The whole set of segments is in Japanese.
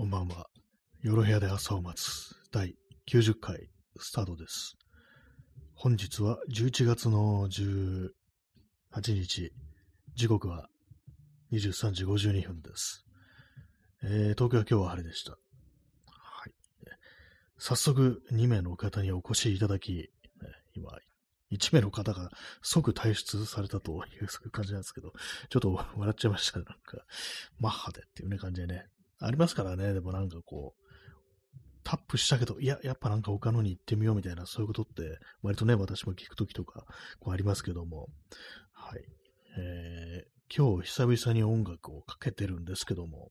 こんばんは。夜部屋で朝を待つ第90回スタートです。本日は11月の18日、時刻は23時52分です。えー東京は今日は晴れでした。はい。早速2名の方にお越しいただき、今、1名の方が即退出されたという感じなんですけど、ちょっと笑っちゃいました。なんか、マッハでっていうね感じでね。ありますからね、でもなんかこう、タップしたけど、いや、やっぱなんか他のに行ってみようみたいな、そういうことって、割とね、私も聞くときとか、こうありますけども、はい。えー、今日久々に音楽をかけてるんですけども、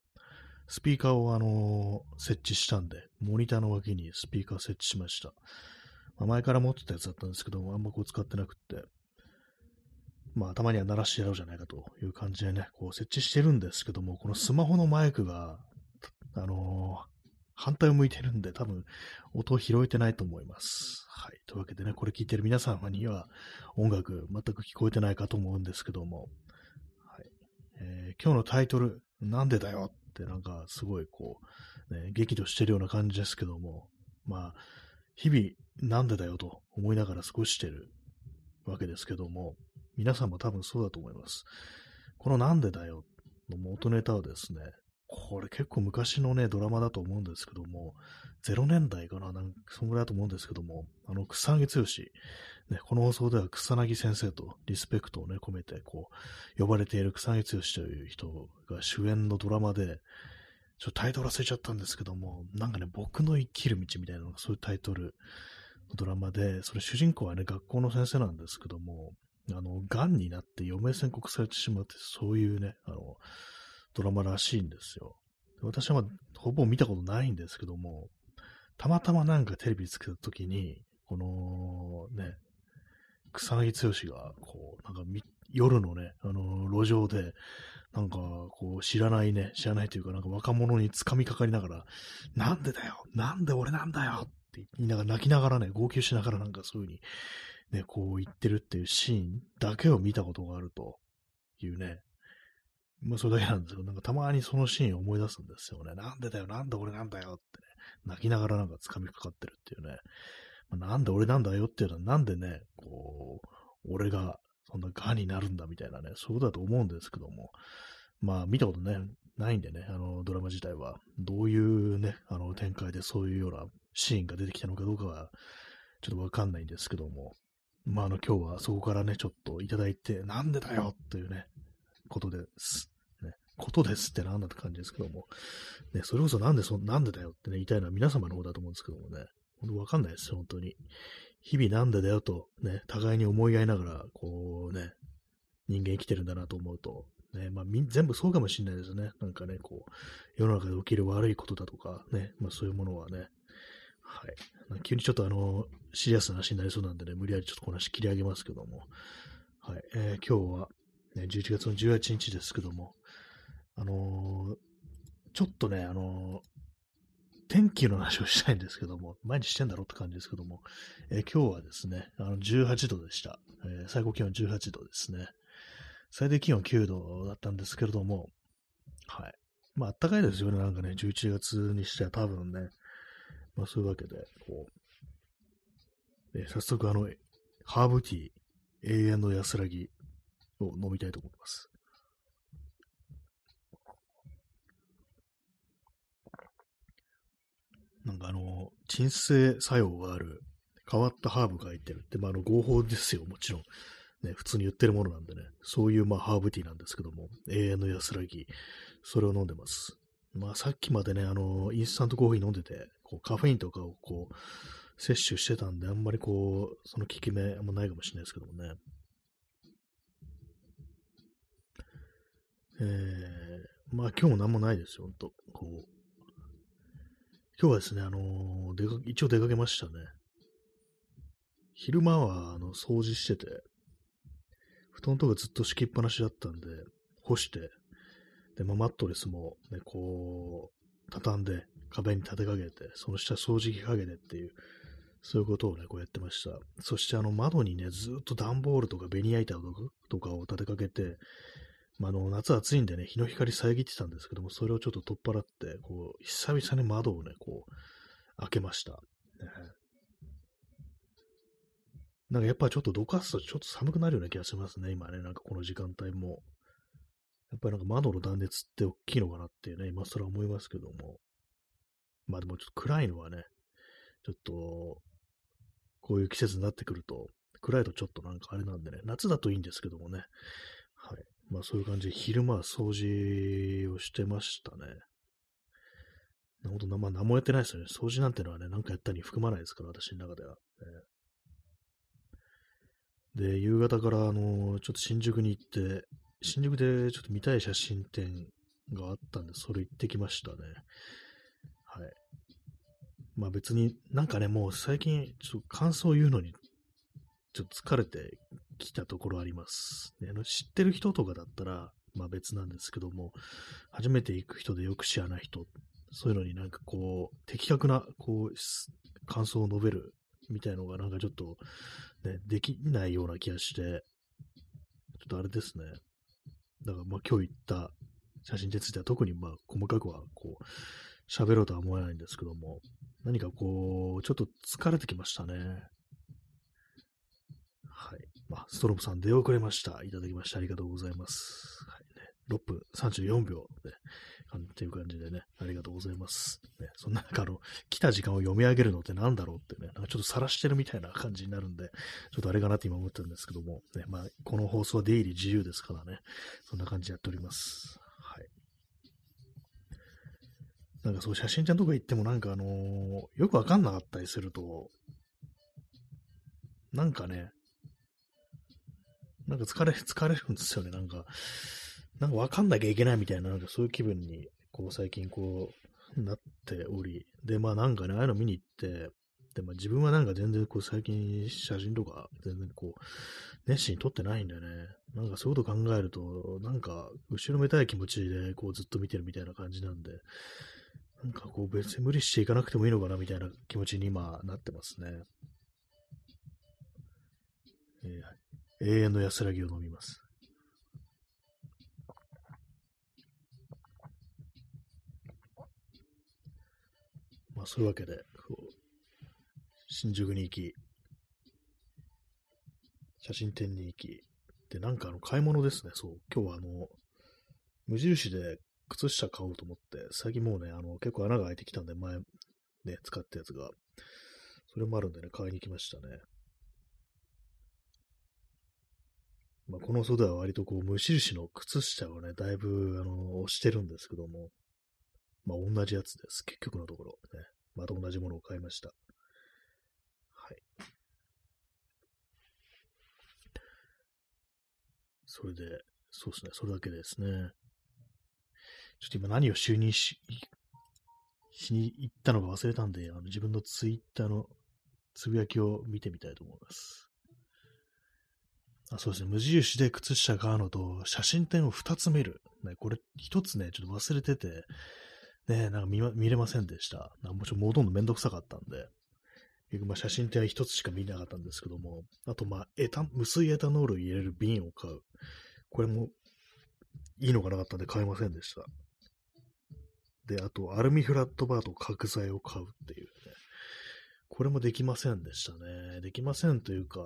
スピーカーをあのー設置したんで、モニターの脇にスピーカー設置しました。まあ前から持ってたやつだったんですけども、あんまこう使ってなくって、まあ、たまには鳴らしてやろうじゃないかという感じでね、こう設置してるんですけども、このスマホのマイクが、あのー反対を向いてるんで、多分、音を拾えてないと思います。はい。というわけでね、これ聞いてる皆様には、音楽全く聞こえてないかと思うんですけども、はい。えー今日のタイトル、なんでだよってなんか、すごいこう、ね、激怒してるような感じですけども、まあ、日々、なんでだよと思いながら過ごしてるわけですけども、皆さんも多分そうだと思います。このなんでだよの元ネタはですね、これ結構昔のね、ドラマだと思うんですけども、0年代かな、なんかそんぐらいだと思うんですけども、あの、草薙剛、ね、この放送では草薙先生とリスペクトをね、込めて、こう、呼ばれている草薙剛という人が主演のドラマで、ちょっとタイトル忘れちゃったんですけども、なんかね、僕の生きる道みたいなのがそういうタイトルのドラマで、それ主人公はね、学校の先生なんですけども、あの、癌になって余命宣告されてしまって、そういうね、あの、ドラマらしいんですよ。私はまあ、ほぼ見たことないんですけども、たまたまなんかテレビつけたときに、このね、草薙剛が、こう、なんか夜のね、あの、路上で、なんか、こう、知らないね、知らないというか、なんか若者に掴みかかりながら、なんでだよなんで俺なんだよって言いながら、泣きながらね、号泣しながらなんかそういう風に、ね、こう言ってるっていうシーンだけを見たことがあるというね、まあそれだけなんですよ。なんかたまにそのシーンを思い出すんですよね。なんでだよ、なんで俺なんだよってね、泣きながらなんか掴みかかってるっていうね。まあなんで俺なんだよっていうのはなんでね、こう、俺がそんな癌になるんだみたいなね、そういうことだと思うんですけども。まあ見たことね、ないんでね、あのドラマ自体は。どういうね、あの展開でそういうようなシーンが出てきたのかどうかは、ちょっとわかんないんですけども。まあ、あの、今日はそこからね、ちょっといただいて、なんでだよというね、ことです。ね、ことですってなんだって感じですけども。ね、それこそなんでそ、なんでだよってね、言いたいのは皆様の方だと思うんですけどもね。本当わかんないですよ、本当に。日々なんでだよと、ね、互いに思い合いながら、こうね、人間生きてるんだなと思うと、ね、まあ、み全部そうかもしれないですね。なんかね、こう、世の中で起きる悪いことだとか、ね、まあそういうものはね、はい。急にちょっとあの、シリアスな話になりそうなんでね、無理やりちょっとこの話切り上げますけども。はい。えー今日は、ね、11月の18日ですけども、あのーちょっとね、あのー天気の話をしたいんですけども、毎日してんだろって感じですけども、えー今日はですね、あの18度でした、え最高気温18度ですね。最低気温9度だったんですけれども、はい。まあ、暖かいですよね、なんかね、11月にしては多分ね、まあ、そういうわけで、こう、え早速、あの、ハーブティー、永遠の安らぎを飲みたいと思います。なんかあの、鎮静作用がある変わったハーブが入ってるって、まあ、あの合法ですよ、もちろん。ね、普通に言ってるものなんでね、そういうまあハーブティーなんですけども、永遠の安らぎ、それを飲んでます。まあさっきまでね、あの、インスタントコーヒー飲んでて、こうカフェインとかをこう、摂取してたんで、あんまりこう、その効き目あんまないかもしれないですけどもね。えー、まあ今日も何もないですよ、ほんと。こう、今日はですね、あの出か一応出かけましたね。昼間は、あの、掃除してて、布団とかずっと敷きっぱなしだったんで、干して、で、まあ、マットレスも、ね、こう、畳んで、壁に立てかけて、その下掃除機かけてっていう、そういうことをね、こうやってました。そして、あの、窓にね、ずっと段ボールとかベニヤ板とかを立てかけて、まあ、の、夏暑いんでね、日の光遮ってたんですけども、それをちょっと取っ払って、こう、久々に窓をね、こう、開けました。ね、なんかやっぱちょっとどかすとちょっと寒くなるような気がしますね、今ね、なんかこの時間帯も。やっぱりなんか窓の断熱って大きいのかなっていうね、今更思いますけども。まあでもちょっと暗いのはね、ちょっと、こういう季節になってくると、暗いとちょっとなんかあれなんでね、夏だといいんですけどもね。はい。まあそういう感じで昼間は掃除をしてましたね。なほんと、まあ何もやってないですよね。掃除なんてのはね、なんかやったに含まないですから、私の中では。で、夕方から、あの、ちょっと新宿に行って、新宿でちょっと見たい写真展があったんで、それ行ってきましたね。はい。まあ別になんかね、もう最近、ちょっと感想を言うのに、ちょっと疲れてきたところあります。ね、あの知ってる人とかだったら、まあ別なんですけども、初めて行く人でよく知らない人、そういうのになんかこう、的確な、こう、感想を述べるみたいのがなんかちょっと、ね、できないような気がして、ちょっとあれですね。だからまあ今日言った写真については特にまあ細かくはこう、喋ろうとは思えないんですけども、何かこう、ちょっと疲れてきましたね。はい。あ、ストロムさん出遅れました。いただきましてありがとうございます。はいね、6分34秒で、っていう感じでね、ありがとうございます。ね、そんな中、あの、来た時間を読み上げるのって何だろうってね、なんかちょっと晒してるみたいな感じになるんで、ちょっとあれかなって今思ってるんですけども、ね、まあ、この放送は出入り自由ですからね、そんな感じでやっております。はい。なんかそう、写真ちゃんとか行ってもなんかあのー、よくわかんなかったりすると、なんかね、なんか疲れ、疲れるんですよね、なんか。なんかわかんなきゃいけないみたいな、なんかそういう気分に、こう最近こう、なっており、で、まあなんかね、ああいうの見に行って、で、まあ自分はなんか全然こう最近写真とか全然こう、熱心に撮ってないんだよね。なんかそういうこと考えると、なんか後ろめたい気持ちでこうずっと見てるみたいな感じなんで、なんかこう別に無理していかなくてもいいのかなみたいな気持ちに今なってますね。えー、永遠の安らぎを飲みます。まあそういうわけで、新宿に行き、写真展に行き、で、なんかあの買い物ですね、そう。今日はあの、無印で靴下買おうと思って、最近もうね、あの、結構穴が開いてきたんで、前、ね、使ったやつが、それもあるんでね、買いに来ましたね。まあ、この袖は割とこう、無印の靴下をね、だいぶ、あの、押してるんですけども、まあ、同じやつです。結局のところ。ね。また同じものを買いました。はい。それで、そうですね。それだけですね。ちょっと今何を就任し、しに行ったのか忘れたんで、あの自分のツイッターのつぶやきを見てみたいと思います。あそうですね。無印で靴下買うのと、写真展を2つ見る。ね、これ1つね、ちょっと忘れてて、ね、なんか見,、ま、見れませんでした。なんもちろんもうどんどんめんどくさかったんで、結局まあ写真展は一つしか見なかったんですけども、あとまあエタ、無水エタノールを入れる瓶を買う。これもいいのがなかったんで買いませんでした。で、あとアルミフラットバーと角材を買うっていうね。これもできませんでしたね。できませんというか、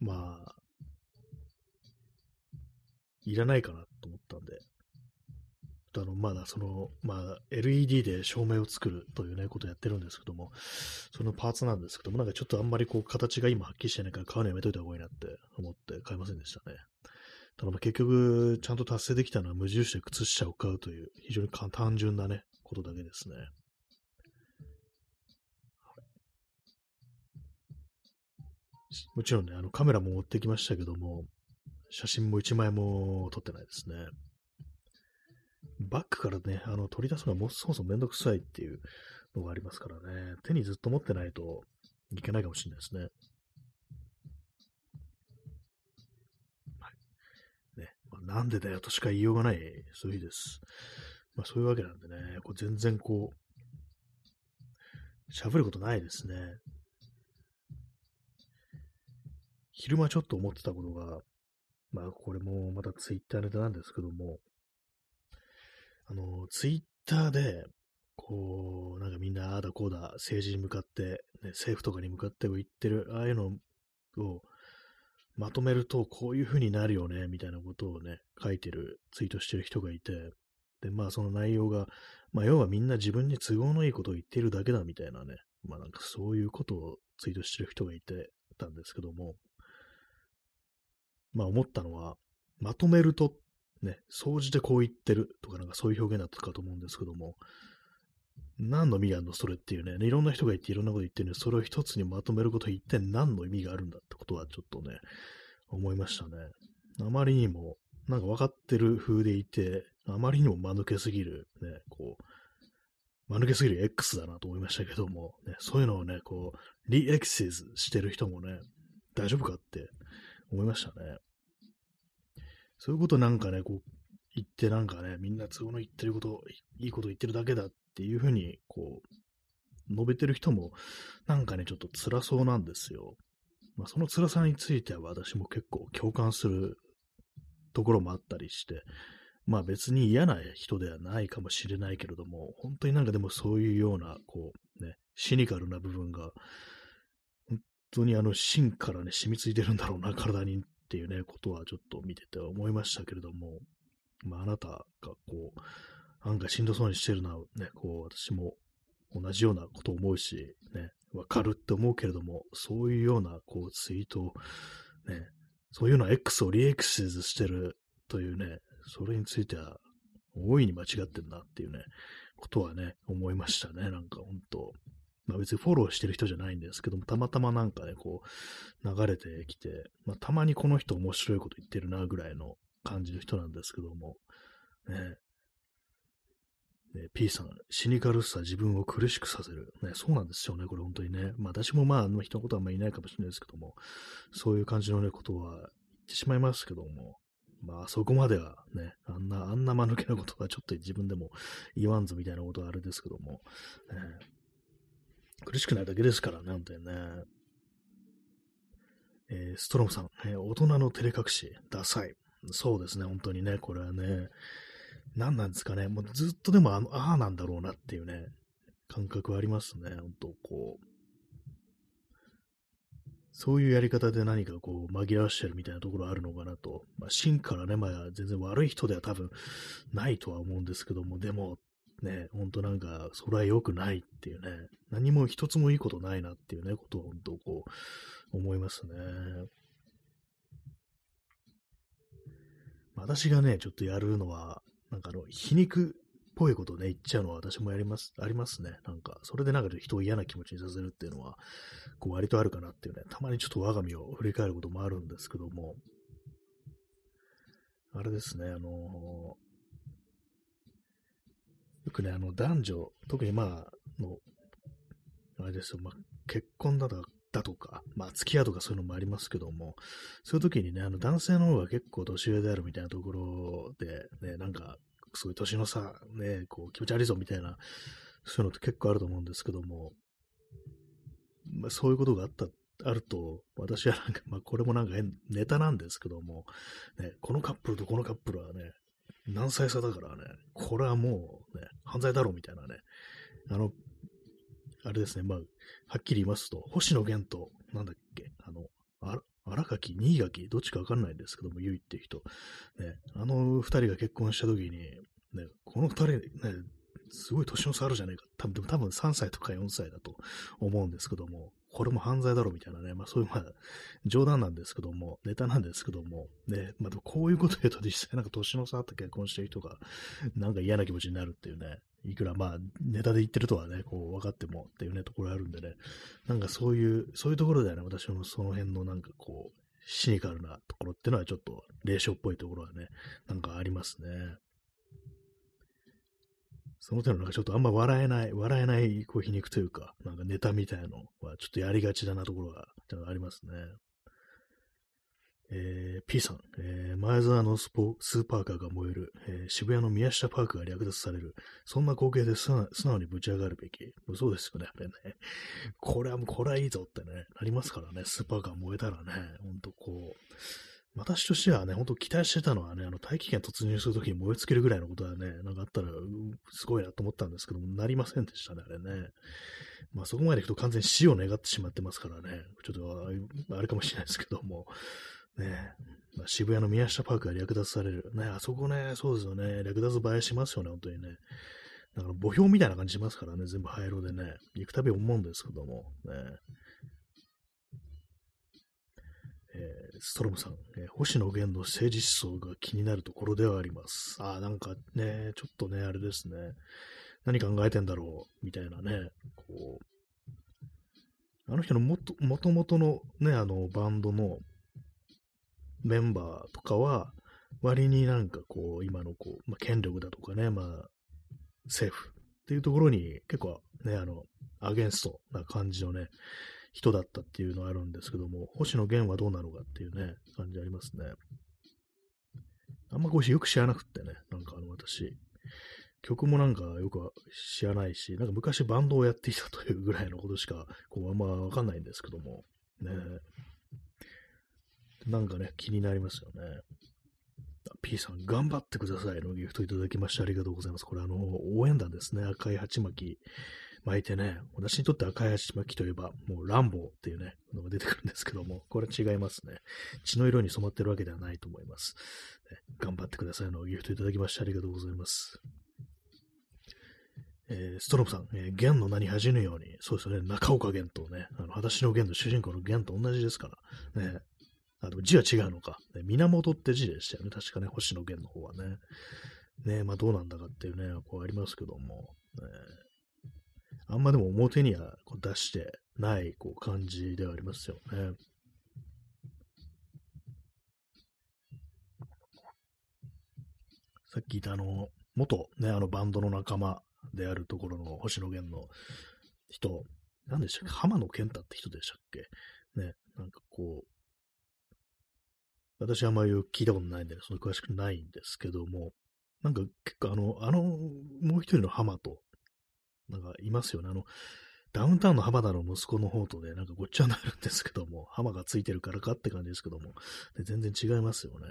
まあ、いらないかなと思ったんで、あの、まだその、まあ、LED で照明を作るというね、ことをやってるんですけども、そのパーツなんですけども、なんかちょっとあんまりこう、形が今はっきりしてないから買うのやめといた方がいいなって思って買いませんでしたね。ただまあ結局、ちゃんと達成できたのは無印で靴下を買うという、非常に単純なね、ことだけですね。もちろんね、あのカメラも持ってきましたけども、写真も一枚も撮ってないですね。バッグからね、あの、取り出すのはもうそもそもめんどくさいっていうのがありますからね、手にずっと持ってないといけないかもしれないですね。はい。ね、まあ、なんでだよとしか言いようがない、そういう日です。まあそういうわけなんでね、こう全然こう、喋ることないですね。昼間ちょっと思ってたことが、まあ、これもまたツイッターネタなんですけども、あの、ツイッターで、こう、なんかみんな、ああだこうだ、政治に向かって、ね、政府とかに向かって言ってる、ああいうのをまとめると、こういう風になるよね、みたいなことをね、書いてる、ツイートしてる人がいて、で、まあその内容が、まあ要はみんな自分に都合のいいことを言ってるだけだみたいなね、まあなんかそういうことをツイートしてる人がいてたんですけども、まあ思ったのは、まとめると、ね、総じてこう言ってるとかなんかそういう表現だったかと思うんですけども、何の意味があるのそれっていうね、いろんな人が言っていろんなこと言ってるのに、それを一つにまとめること一体何の意味があるんだってことはちょっとね、思いましたね。あまりにも、なんか分かってる風でいて、あまりにも間抜けすぎる、ね、こう、間抜けすぎる X だなと思いましたけども、ね、そういうのをね、こう、リエクセスしてる人もね、大丈夫かって思いましたね。そういうことなんかね、こう、言ってなんかね、みんな都合の言ってること、いいこと言ってるだけだっていうふうに、こう、述べてる人も、なんかね、ちょっと辛そうなんですよ。まあ、その辛さについては私も結構共感するところもあったりして、まあ別に嫌な人ではないかもしれないけれども、本当になんかでもそういうような、こう、ね、シニカルな部分が、当にあの芯からね、染みついてるんだろうな、体にっていうね、ことはちょっと見てて思いましたけれども、まああなたがこう、案外しんどそうにしてるのはね、こう、私も同じようなことを思うし、ね、わかるって思うけれども、そういうような、こう、ツイートを、ね、そういうのは X をリエクシズしてるというね、それについては、大いに間違ってんなっていうね、ことはね、思いましたね。なんか本当まあ別にフォローしてる人じゃないんですけども、たまたまなんかね、こう、流れてきて、まあたまにこの人面白いこと言ってるなぐらいの感じの人なんですけども、ね、ね、P さん、シニカルさ自分を苦しくさせる。ね、そうなんですよね、これ本当にね。まあ私もまあ、あの人のことはあんまりいないかもしれないですけども、そういう感じのね、ことは言ってしまいますけども、まあそこまではね、あんな、あんな間抜けなことはちょっと自分でも言わんぞみたいなことはあれですけども、ね、苦しくないだけですからね、本当にね。えー、ストロムさん、えー、大人の照れ隠し、ダサい。そうですね、本当にね、これはね、何なんですかね。もうずっとでもあの、ああなんだろうなっていうね、感覚はありますね。本当こう。そういうやり方で何かこう紛らわしてるみたいなところあるのかなと。まあ、芯からね、まあ全然悪い人では多分ないとは思うんですけども、でもね、ほんとなんか、それは良くないっていうね、何も一つもいいことないなっていうね、ことを本当こう、思いますね。私がね、ちょっとやるのは、なんかあの、皮肉っぽいことね、言っちゃうのは私もやります、ありますね。なんか、それでなんか人を嫌な気持ちにさせるっていうのは、こう割とあるかなっていうね、たまにちょっと我が身を振り返ることもあるんですけども、あれですね、あのー、よくね、あの、男女、特にまあ、の、あれですよ、まあ、結婚だとか、だとか、まあ、付き合うとかそういうのもありますけども、そういう時にね、あの、男性の方が結構年上であるみたいなところで、ね、なんか、すごい年の差、ね、こう、気持ち悪いぞみたいな、そういうのって結構あると思うんですけども、まあ、そういうことがあった、あると、私はなんか、まあ、これもなんかネタなんですけども、ね、このカップルとこのカップルはね、何歳差だからね、これはもうね、犯罪だろうみたいなね、あの、あれですね、まあ、はっきり言いますと、星野源と、なんだっけ、あの、荒垣、新垣、どっちかわかんないんですけども、ゆいっていう人。ね、あの二人が結婚した時に、ね、この二人、ね、すごい年の差あるじゃないか。多分、多分3歳とか4歳だと思うんですけども、これも犯罪だろみたいなね、まあそういう、まあ、冗談なんですけども、ネタなんですけども、ね、まあこういうこと言うと実際なんか年の差あった結婚してる人が、なんか嫌な気持ちになるっていうね、いくらまあネタで言ってるとはね、こう分かってもっていうね、ところあるんでね、なんかそういう、そういうところではね、私もその辺のなんかこう、シニカルなところっていうのはちょっと霊障っぽいところはね、なんかありますね。その手のなんかちょっとあんま笑えない、笑えないこう皮肉というか、なんかネタみたいのはちょっとやりがちだなところがありますね。えー、P さん、えー、前澤のスポスーパーカーが燃える、えー、渋谷の宮下パークが略奪される、そんな光景で素直にぶち上がるべき。そうですよね、あれね。これはもう、これはいいぞってね、なりますからね、スーパーカー燃えたらね、ほんとこう、私としてはね、本当期待してたのはね、あの、大気圏突入するときに燃え尽きるぐらいのことはね、なんかあったら、すごいなと思ったんですけども、なりませんでしたね、あれね。まあそこまでいくと完全に死を願ってしまってますからね、ちょっとあれかもしれないですけども、ね、まあ、渋谷の宮下パークが略奪される。ね、あそこね、そうですよね、略奪映えしますよね、本当にね。だから墓標みたいな感じしますからね、全部灰色でね、行くたび思うんですけども、ね。ー、ストロムさん、えー、星野源の政治思想が気になるところではあります。ああ、なんかね、ちょっとね、あれですね。何考えてんだろう、みたいなね、こう、あの人のもと、もともとのね、あの、バンドのメンバーとかは、割になんかこう、今のこう、まあ、権力だとかね、まあ、政府っていうところに結構ね、あの、アゲンストな感じのね、人だったっていうのがあるんですけども、星野源はどうなのかっていうね、感じありますね。あんまこうよく知らなくってね、なんかあの私、曲もなんかよく知らないし、なんか昔バンドをやっていたというぐらいのことしか、こうあんまわかんないんですけども、ね。なんかね、気になりますよね。P さん、頑張ってくださいのギフトいただきましてありがとうございます。これあの、応援団ですね。赤い鉢巻き巻いてね、私にとって赤い鉢巻きといえば、もうランボーっていうね、のが出てくるんですけども、これは違いますね。血の色に染まってるわけではないと思います。ね、頑張ってくださいのギフトいただきましてありがとうございます。えー、ストロムさん、えー、弦の名に恥じぬように、そうですよね、中岡弦とね、あの、裸足の弦の主人公の弦と同じですから、ね、あ、でも字は違うのか。ね、源って字でしたよね。確かね、星野源の方はね。ねまあどうなんだかっていうね、こうありますけども。ね、あんまでも表にはこう出してないこう感じではありますよね。さっき言ったあの、元ね、あのバンドの仲間であるところの星野源の人、何でしたっけ？浜野健太って人でしたっけ？ね、なんかこう、私あんまり聞いたことないんで、ね、その詳しくないんですけども、なんか結構あの、あの、もう一人の浜と、なんかいますよね。あの、ダウンタウンの浜田の息子の方とね、なんかごっちゃになるんですけども、浜がついてるからかって感じですけども、で全然違いますよね。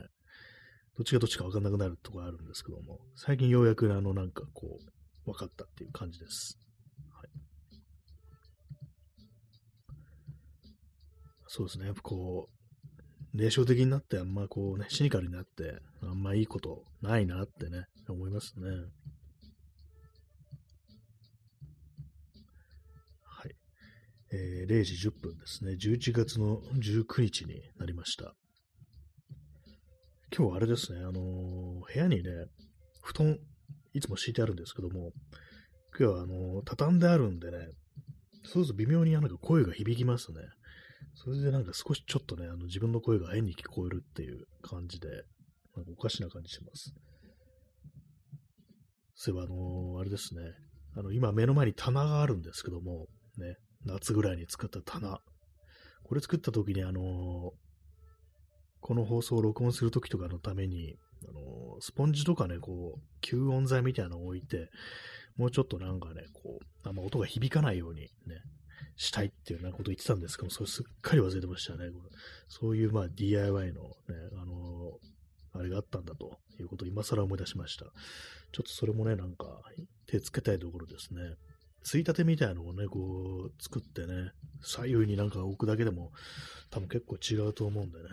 どっちがどっちかわかんなくなるとこあるんですけども、最近ようやくあの、なんかこう、分かったっていう感じです。はい。そうですね。やっぱこう、霊障的になってあんまこうね、シニカルになって、あんまいいことないなってね、思いますね。はい。えー、0時10分ですね。11月の19日になりました。今日はあれですね、あのー、部屋にね、布団、いつも敷いてあるんですけども、今日はあのー、畳んであるんでね、そうすると微妙になんか声が響きますね。それでなんか少しちょっとね、あの自分の声が変に聞こえるっていう感じで、なんかおかしな感じします。そういえば、あのー、あれですね。あの、今目の前に棚があるんですけども、ね、夏ぐらいに作った棚。これ作った時に、あの、この放送を録音するときとかのために、あの、スポンジとかね、こう、吸音材みたいなのを置いて、もうちょっとなんかね、こう、あんま音が響かないようにね、したいっていうようなこと言ってたんですけどそれすっかり忘れてましたね。そういうまあ DIY のね、あの、あれがあったんだということを今更思い出しました。ちょっとそれもね、なんか手つけたいところですね。ついたてみたいなのをね、こう作ってね、左右になんか置くだけでも多分結構違うと思うんでね。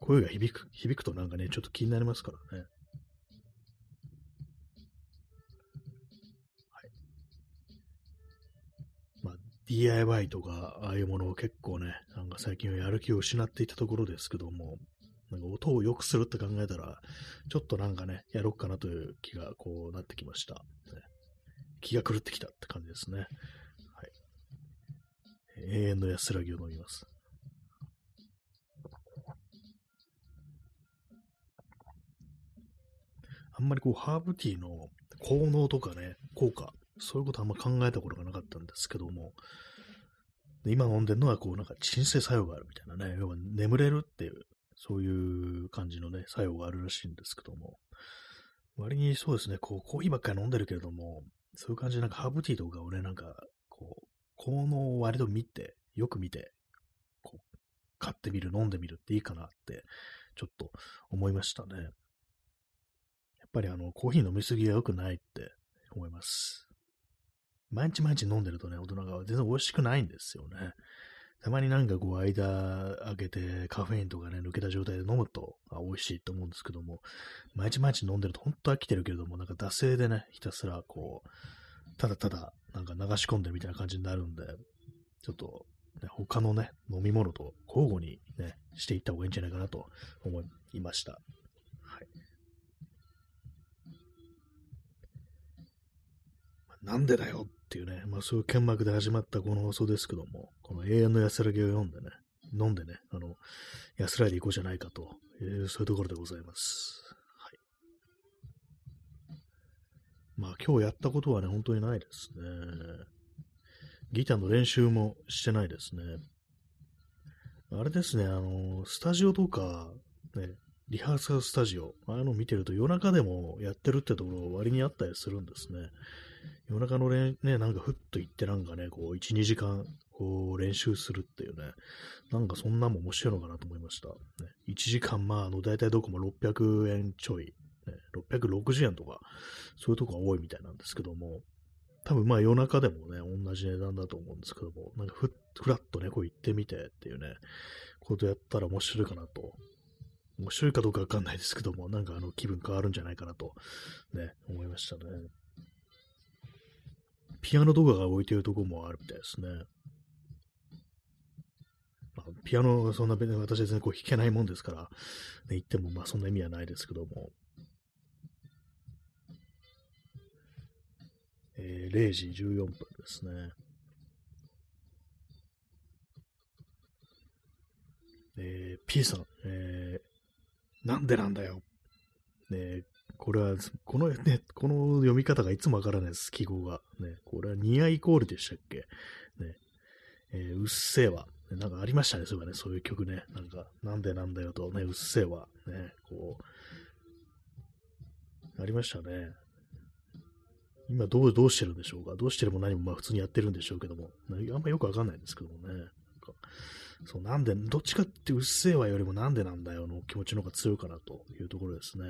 声が響く、響くとなんかね、ちょっと気になりますからね。はい。まあ DIY とか、ああいうものを結構ね、なんか最近はやる気を失っていたところですけども、なんか音を良くするって考えたら、ちょっとなんかね、やろうかなという気がこうなってきました。気が狂ってきたって感じですね。はい。永遠の安らぎを飲みます。あんまりこう、ハーブティーの効能とかね、効果そういうことあんま考えたことがなかったんですけども、今飲んでるのは、こう、なんか鎮静作用があるみたいなね、要は眠れるっていう、そういう感じのね、作用があるらしいんですけども、割にそうですね、こう、コーヒーばっかり飲んでるけれども、そういう感じでなんかハーブティーとかをね、なんか、こう、効能を割と見て、よく見て、こう、買ってみる、飲んでみるっていいかなって、ちょっと思いましたね。やっぱりあの、コーヒー飲みすぎは良くないって思います。毎日毎日飲んでるとね、大人が全然美味しくないんですよね。たまになんかこう間開けてカフェインとかね、抜けた状態で飲むとあ美味しいと思うんですけども、毎日毎日飲んでると本当飽きてるけれども、なんか惰性でね、ひたすらこう、ただただなんか流し込んでるみたいな感じになるんで、ちょっと、ね、他のね、飲み物と交互にね、していった方がいいんじゃないかなと思いました。はい。なんでだよっていうね、まあそういう剣幕で始まったこの放送ですけども、この永遠の安らぎを読んでね、飲んでね、あの、安らいでいこうじゃないかと、えー、そういうところでございます。はい。まあ今日やったことはね、本当にないですね。ギターの練習もしてないですね。あれですね、あの、スタジオとか、ね、リハーサルスタジオ、ああいうの見てると夜中でもやってるってところ割にあったりするんですね。夜中の、ね、なんかふっと行ってなんかね、こう、1、2時間、こう、練習するっていうね、なんかそんなも面白いのかなと思いました。ね、1時間、まあ、あの、大体どこも600円ちょい、ね、660円とか、そういうとこが多いみたいなんですけども、多分まあ夜中でもね、同じ値段だと思うんですけども、なんかふふらっとね、こう行ってみてっていうね、ことやったら面白いかなと。面白いかどうかわかんないですけども、なんかあの気分変わるんじゃないかなと、ね、思いましたね。ピアノ動画が置いてるとこもあるみたいですね。まあ、ピアノは、そんな別に私は全然こう弾けないもんですから、ね、言ってもまあそんな意味はないですけども。えー、0時14分ですね。えー、P さん、えー、なんでなんだよ。ね、これは、このね、この読み方がいつもわからないです、記号が。ね、これはニアイコールでしたっけ？ね、えー、うっせぇわ。なんかありましたね、そういえばね、そういう曲ね。なんか、なんでなんだよとね、うっせぇわ。ね、こう、ありましたね。今どう、どうしてるんでしょうか？どうしてるも何もまあ普通にやってるんでしょうけども。あんまよくわかんないんですけどもね。そう、なんで、どっちかってうっせぇわよりもなんでなんだよの気持ちの方が強いかなというところですね。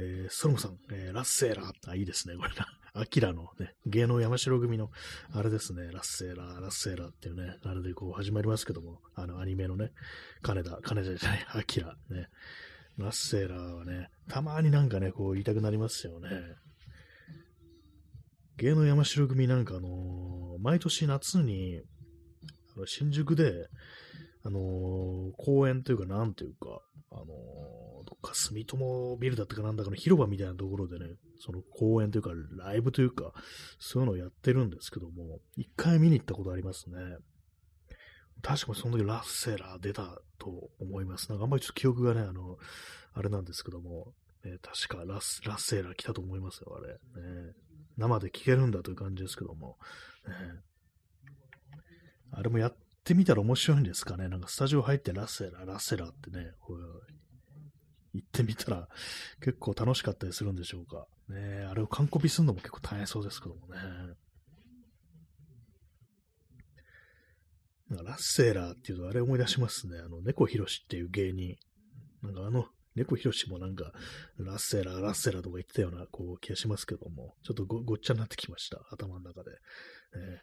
えー、ソロムさん、えー、ラッセーラー。あ、いいですね、これな。アキラのね、芸能山城組の、あれですね、ラッセーラー、ラッセーラーっていうね、あれでこう始まりますけども、あのアニメのね、金田、金田じゃない、アキラ、ね、ラッセーラーはね、たまになんかね、こう言いたくなりますよね。芸能山城組なんかあのー、毎年夏に、新宿で、あのー、公園というか、なんというか、あのー、どっか住友ビルだったかなんだかの広場みたいなところでね、その公演というか、ライブというか、そういうのをやってるんですけども、一回見に行ったことありますね。確かにその時ラッセラー出たと思います。なんかあんまりちょっと記憶がね、あの、あれなんですけども、ね、確かラスラッセラー来たと思いますよ、あれ。ね、生で聴けるんだという感じですけども。ね、あれもやっってみたら面白いんですかね。なんかスタジオ入ってラッセラ、ラッセラってね、行ってみたら結構楽しかったりするんでしょうか。ねあれを完コピするのも結構大変そうですけどもね。ラッセーラーっていうとあれ思い出しますね。あの、猫ひろしっていう芸人。なんかあの、猫ひろしもなんか、ラッセラー、ラッセラーとか言ってたような、こう、気がしますけども、ちょっとごごっちゃになってきました。頭の中で。ね、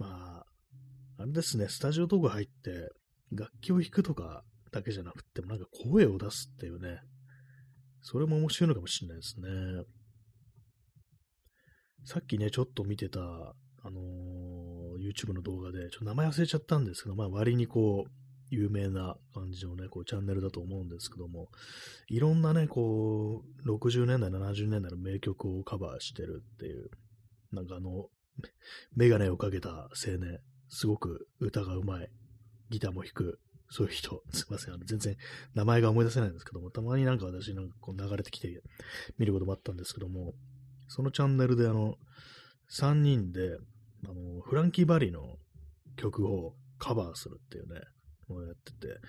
まあ、あれですね、スタジオとか入って、楽器を弾くとかだけじゃなくても、なんか声を出すっていうね、それも面白いのかもしれないですね。さっきね、ちょっと見てた、あのー、YouTube の動画で、ちょっと名前忘れちゃったんですけど、まあ割にこう、有名な感じのね、こうチャンネルだと思うんですけども、いろんなね、こう、60年代、70年代の名曲をカバーしてるっていう、なんかあの、メガネをかけた青年、すごく歌がうまい、ギターも弾く、そういう人、すいません、あの全然名前が思い出せないんですけども、たまになんか私なんかこう流れてきて見ることもあったんですけども、そのチャンネルであの、3人で、あの、フランキー・バリーの曲をカバーするっていうね、をやってて、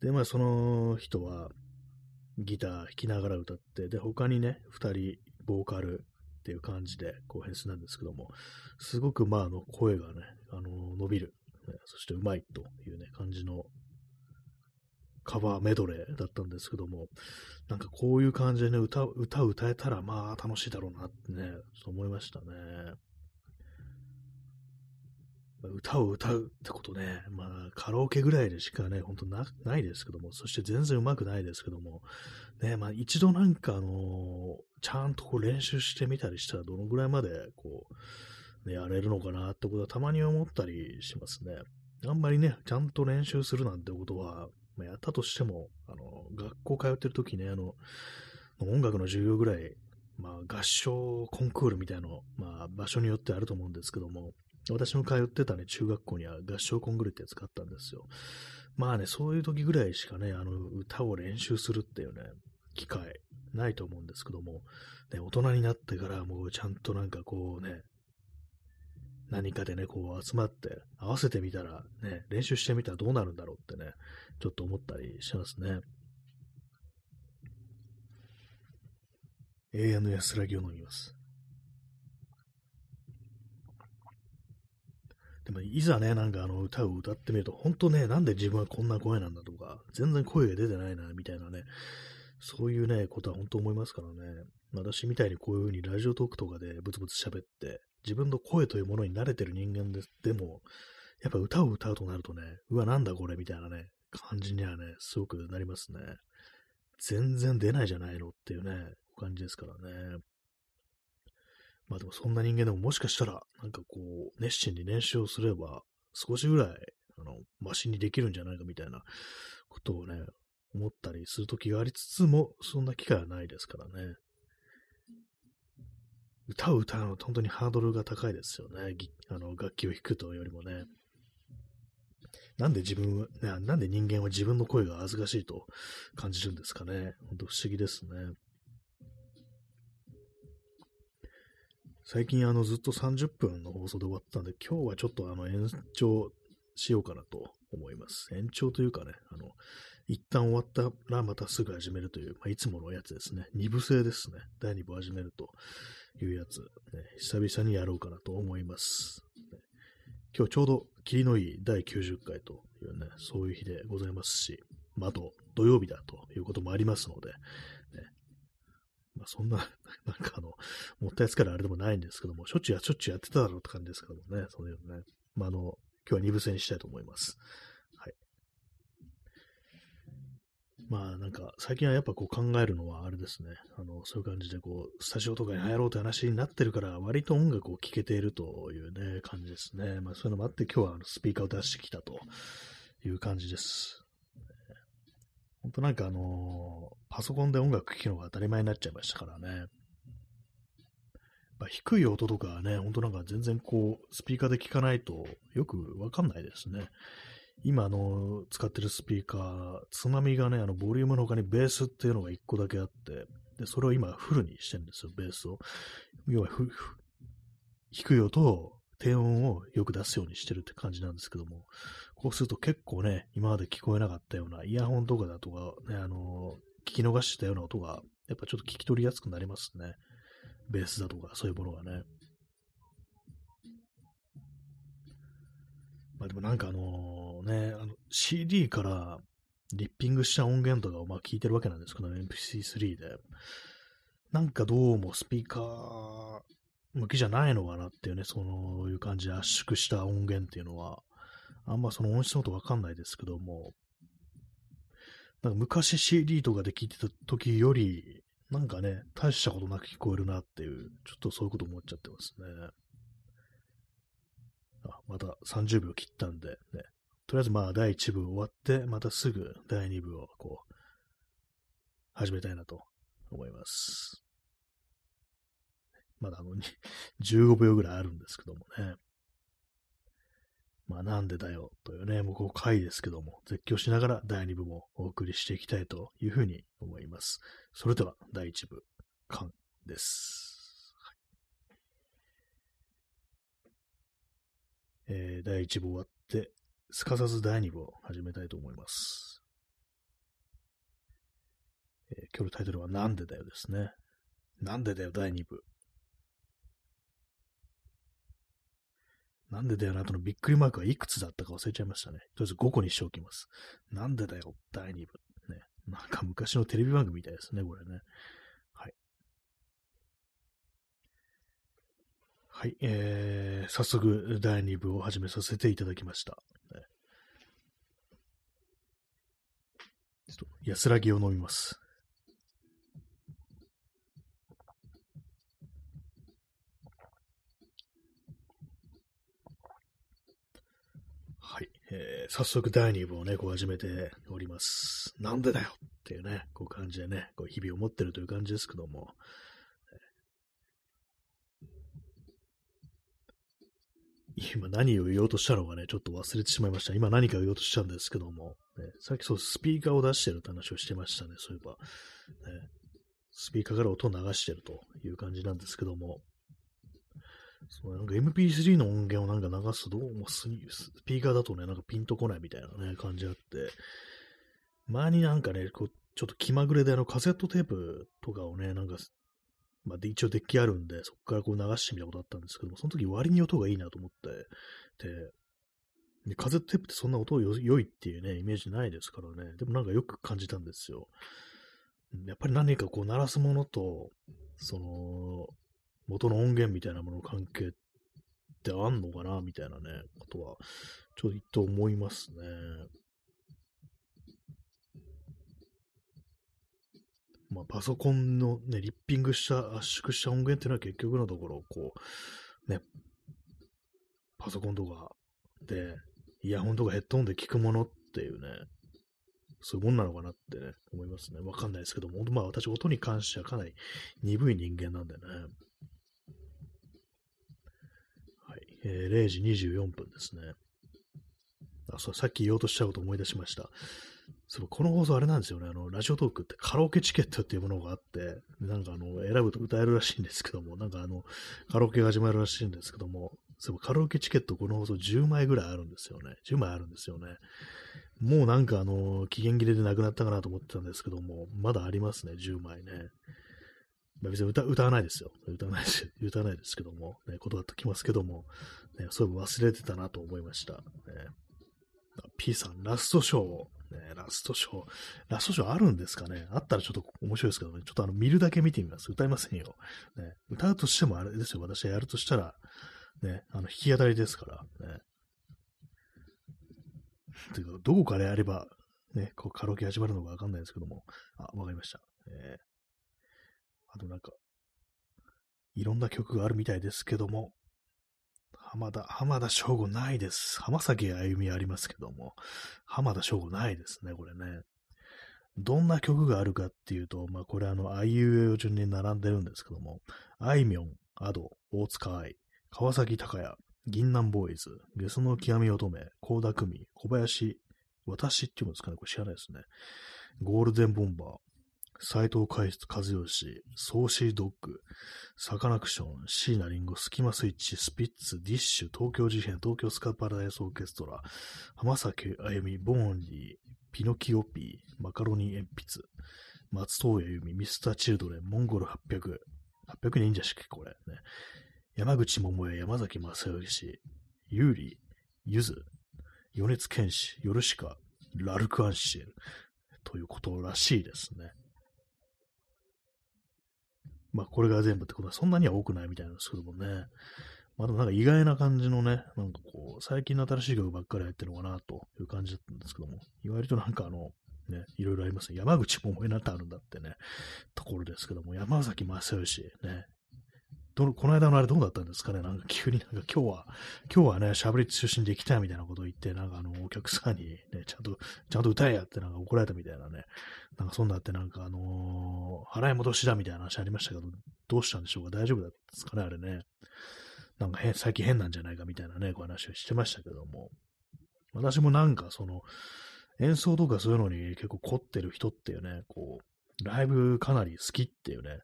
で、まあその人は、ギター弾きながら歌って、で、他にね、二人、ボーカルっていう感じで、こう編集なんですけども、すごく、まあ、あの、声がね、あの、伸びる、ね、そしてうまいというね、感じのカバーメドレーだったんですけども、なんかこういう感じでね、歌、歌歌えたらまあ楽しいだろうなってね、そう思いましたね。歌を歌うってことね、まあカラオケぐらいでしかね、ほんとなないですけども、そして全然上手くないですけども、ね、まあ一度なんかあのー、ちゃんとこう練習してみたりしたらどのぐらいまでこう、ね、やれるのかなってことはたまに思ったりしますね。あんまりね、ちゃんと練習するなんてことは、まあ、やったとしても、あの、学校通ってる時ね、あの、音楽の授業ぐらい、まあ、合唱コンクールみたいな、まあ、場所によってあると思うんですけども、私も通ってたね、中学校には合唱コンクールってやつがあったんですよ。まあね、そういう時ぐらいしかね、あの、歌を練習するっていうね、機会ないと思うんですけども、ね、大人になってからもうちゃんとなんかこうね、何かでね、こう集まって合わせてみたらね、練習してみたらどうなるんだろうってね、ちょっと思ったりしますね。永遠の安らぎを飲みます。でも、いざね、なんかあの歌を歌ってみると、本当ね、なんで自分はこんな声なんだとか、全然声が出てないな、みたいなね、そういうね、ことは本当思いますからね。私みたいにこういう風にラジオトークとかでブツブツ喋って、自分の声というものに慣れてる人間ででも、やっぱ歌を歌うとなるとね、うわ、なんだこれみたいなね、感じにはね、すごくなりますね。全然出ないじゃないのっていうね、感じですからね。まあでもそんな人間でももしかしたら、なんかこう、熱心に練習をすれば、少しぐらい、あの、マシにできるんじゃないかみたいなことをね、思ったりするときがありつつも、そんな機会はないですからね。歌を歌うのは本当にハードルが高いですよね。あの楽器を弾くというよりもね。なんで自分は、ね、なんで人間は自分の声が恥ずかしいと感じるんですかね。本当不思議ですね。最近あのずっと30分の放送で終わったんで、今日はちょっとあの延長しようかなと思います。延長というかね、あの、一旦終わったらまたすぐ始めるという、まあ、いつものやつですね。二部制ですね。第二部始めるというやつ、ね、久々にやろうかなと思います。今日ちょうど霧のいい第90回というね、そういう日でございますし、まあ、あと土曜日だということもありますので、まあ、そんな、なんかあの、もったいつからあれでもないんですけども、しょっちゅうや、しょっちゅうやってただろうって感じですけどもね、そういうのね。まあ、あの、今日は二部制にしたいと思います。はいまあなんか最近はやっぱこう考えるのはあれですね。あの、そういう感じでこう、スタジオとかに入ろうって話になってるから割と音楽を聴けているというね、感じですね。まあそういうのもあって今日はあのスピーカーを出してきたという感じです。本当なんかあのパソコンで音楽聴くのが当たり前になっちゃいましたからね。低い音とかはね、ほんとなんか全然こう、スピーカーで聞かないとよくわかんないですね。今、あの、使ってるスピーカー、つまみがね、あの、ボリュームの他にベースっていうのが1個だけあって、で、それを今、フルにしてるんですよ、ベースを。要は、低い音を、低音をよく出すようにしてるって感じなんですけども、こうすると結構ね、今まで聞こえなかったような、イヤホンとかだとか、ね、あの、聞き逃してたような音が、やっぱちょっと聞き取りやすくなりますね。ベースだとか、そういうものがね。まあでもなんかあのね、あの CD からリッピングした音源とかをまあ聞いてるわけなんですけど、ね MP3 で。なんかどうもスピーカー向きじゃないのかなっていうね、そういう感じで圧縮した音源っていうのは、あんまその音質のことわかんないですけども、なんか昔 CD とかで聞いてた時より、なんかね、大したことなく聞こえるなっていう、ちょっとそういうこと思っちゃってますね。あ、また30秒切ったんで、ね。とりあえずまあ第1部終わって、またすぐ第2部をこう、始めたいなと思います。まだあの、15秒ぐらいあるんですけどもね。まあなんでだよというね、もうこう回ですけども、絶叫しながら第2部もお送りしていきたいというふうに思います。それでは第1部、完です。えー、第1部終わって、すかさず第2部を始めたいと思います。えー今日のタイトルはなんでだよですね。なんでだよ第2部。なんでだよな後のびっくりマークはいくつだったか忘れちゃいましたね。とりあえず5個にしておきます。なんでだよ第2部。ね。なんか昔のテレビ番組みたいですね、これね。はい。はい、えー、早速第2部を始めさせていただきました。ねちょっと安らぎを飲みます。はい、えー早速第2部をね、こう始めております。なんでだよっていうね、こう感じでね、こう日々思ってるという感じですけども、今何を言おうとしたのかね、ちょっと忘れてしまいました。今何か言おうとしたんですけども、ねさっきそうスピーカーを出してるって話をしてましたね、そういえば。ねスピーカーから音を流してるという感じなんですけども、そうなんか MP3 の音源をなんか流すと、どうもスピーカーだとね、なんかピンとこないみたいなね、感じあって、前になんかね、こうちょっと気まぐれであのカセットテープとかをね、なんか、まあ、で一応デッキあるんで、そこからこう流してみたことあったんですけども、その時割に音がいいなと思って、で、でカセットテープってそんな音よ良いっていうね、イメージないですからね、でもなんかよく感じたんですよ。やっぱり何かこう鳴らすものと、その、元の音源みたいなものの関係ってあんのかなみたいなね、ことは、ちょっと思いますね。まあ、パソコンのね、リッピングした、圧縮した音源っていうのは結局のところ、こう、ね、パソコンとかで、イヤホンとかヘッドホンで聞くものっていうね、そういうもんなのかなってね、思いますね。わかんないですけども、本当まあ私、音に関してはかなり鈍い人間なんでね。はい。えー0時24分ですね。あ、そう、さっき言おうとしたこと思い出しました。そう、この放送あれなんですよね。あの、ラジオトークってカラオケチケットっていうものがあって、なんかあの、選ぶと歌えるらしいんですけども、なんかあの、カラオケが始まるらしいんですけども、そう、カラオケチケットこの放送10枚ぐらいあるんですよね。10枚あるんですよね。もうなんかあの、期限切れでなくなったかなと思ってたんですけども、まだありますね、10枚ね。別に歌歌わないですよ。歌わないです。歌わないですけども、ね、断っときますけども、ね、そういえば忘れてたなと思いました。ね、P さん、ラストショー、ね、ラストショー、ラストショーあるんですかね？あったらちょっと面白いですけどね、ちょっとあの、見るだけ見てみます。歌いませんよ。ね、歌うとしてもあれですよ、私がやるとしたら、ね、あの、弾き語りですから、ね。ていうか、どこからやれば、ね、こうカラオケ始まるのかわかんないですけども、あ、わかりました。えーあとなんか、いろんな曲があるみたいですけども、浜田、浜田省吾ないです。浜崎あゆみありますけども、浜田省吾ないですね、これね。どんな曲があるかっていうと、まあこれあの、あいうえお順に並んでるんですけども、あいみょん、アド、大塚愛、川崎隆也、銀杏ボーイズ、ゲスの極み乙女、高田久美、小林、私っていうんですかね、これ知らないですね。ゴールデンボンバー、斎藤海津和義、ソーシードッグ、サカナクション、椎名林檎、スキマスイッチ、スピッツ、ディッシュ、東京事変、東京スカパラダイスオーケストラ、浜崎あゆみ、ボーンリー、ピノキオピー、マカロニ鉛筆、松任谷由実、ミスターチルドレン、モンゴル800、800忍者式これね。山口百恵、山崎正義、ユーリ、ユズ、米津玄師、ヨルシカ、ラルクアンシエル、ということらしいですね。まあ、これが全部ってことはそんなには多くないみたいなんですけどもね。まあ、でもなんか意外な感じのね、なんかこう、最近の新しい曲ばっかりやってるのかなという感じだったんですけども、意外となんかあの、ね、いろいろありますね。山口百恵なんてあるんだってね、ところですけども、山崎正義、ね、どのこの間のあれどうだったんですかね？なんか急になんか今日は、今日はね、喋り中心で行きたいみたいなことを言って、なんかあの、お客さんにね、ちゃんと、ちゃんと歌えやってなんか怒られたみたいなね、なんかそんなってなんかあのー払い戻しだみたいな話ありましたけど、どうしたんでしょうか？大丈夫だったんですかね？あれね。なんか、最近変なんじゃないかみたいなね、こう話をしてましたけども。私もなんかその、演奏とかそういうのに結構凝ってる人っていうね、こう、ライブかなり好きっていうね、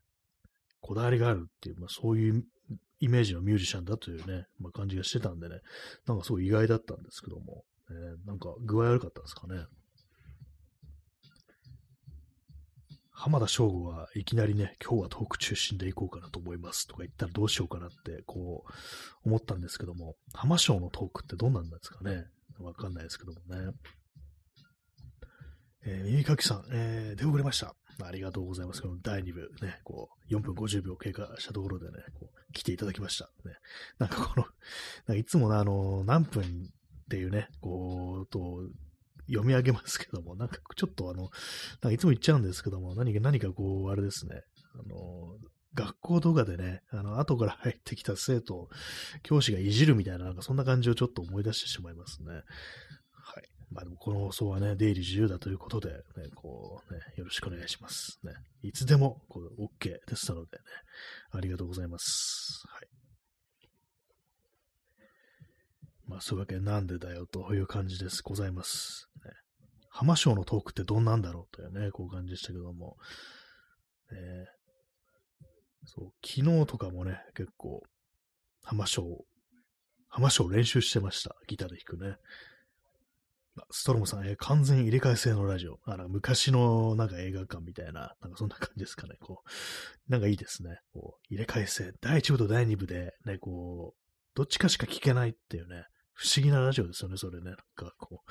こだわりがあるっていう、まあそういうイメージのミュージシャンだというね、まあ感じがしてたんでね、なんかすごい意外だったんですけども、えーなんか具合悪かったんですかね。浜田省吾はいきなりね、今日はトーク中心でいこうかなと思いますとか言ったらどうしようかなって、こう、思ったんですけども、浜省のトークってどんなんですかねわかんないですけどもね。えー、耳かきさん、えー、出遅れました。ありがとうございます。この第2部、ね、こう、4分50秒経過したところでね、こう来ていただきました。ね、なんかこの、なんかいつもあの、何分っていうね、こう、と、読み上げますけども、なんかちょっとあの、なんかいつも言っちゃうんですけども、何か、何かこう、あれですね、あの、学校とかでね、あの、後から入ってきた生徒、教師がいじるみたいな、なんかそんな感じをちょっと思い出してしまいますね。まあでもこの放送はね、出入り自由だということで、ね、こうね、よろしくお願いします。ね。いつでも、こう、OK ですのでね、ありがとうございます。はい。まあ、そういうわけなんでだよという感じです。ございます。ね、浜省のトークってどんなんだろうというね、こう感じでしたけども。えそう、昨日とかもね、結構、浜省、浜省練習してました。ギターで弾くね。ストロムさん、完全入れ替え制のラジオ。あの、昔のなんか映画館みたいな、なんかそんな感じですかね。こう、なんかいいですね。こう、入れ替え制。第1部と第2部で、ね、こう、どっちかしか聞けないっていうね、不思議なラジオですよね、それね。なんかこう、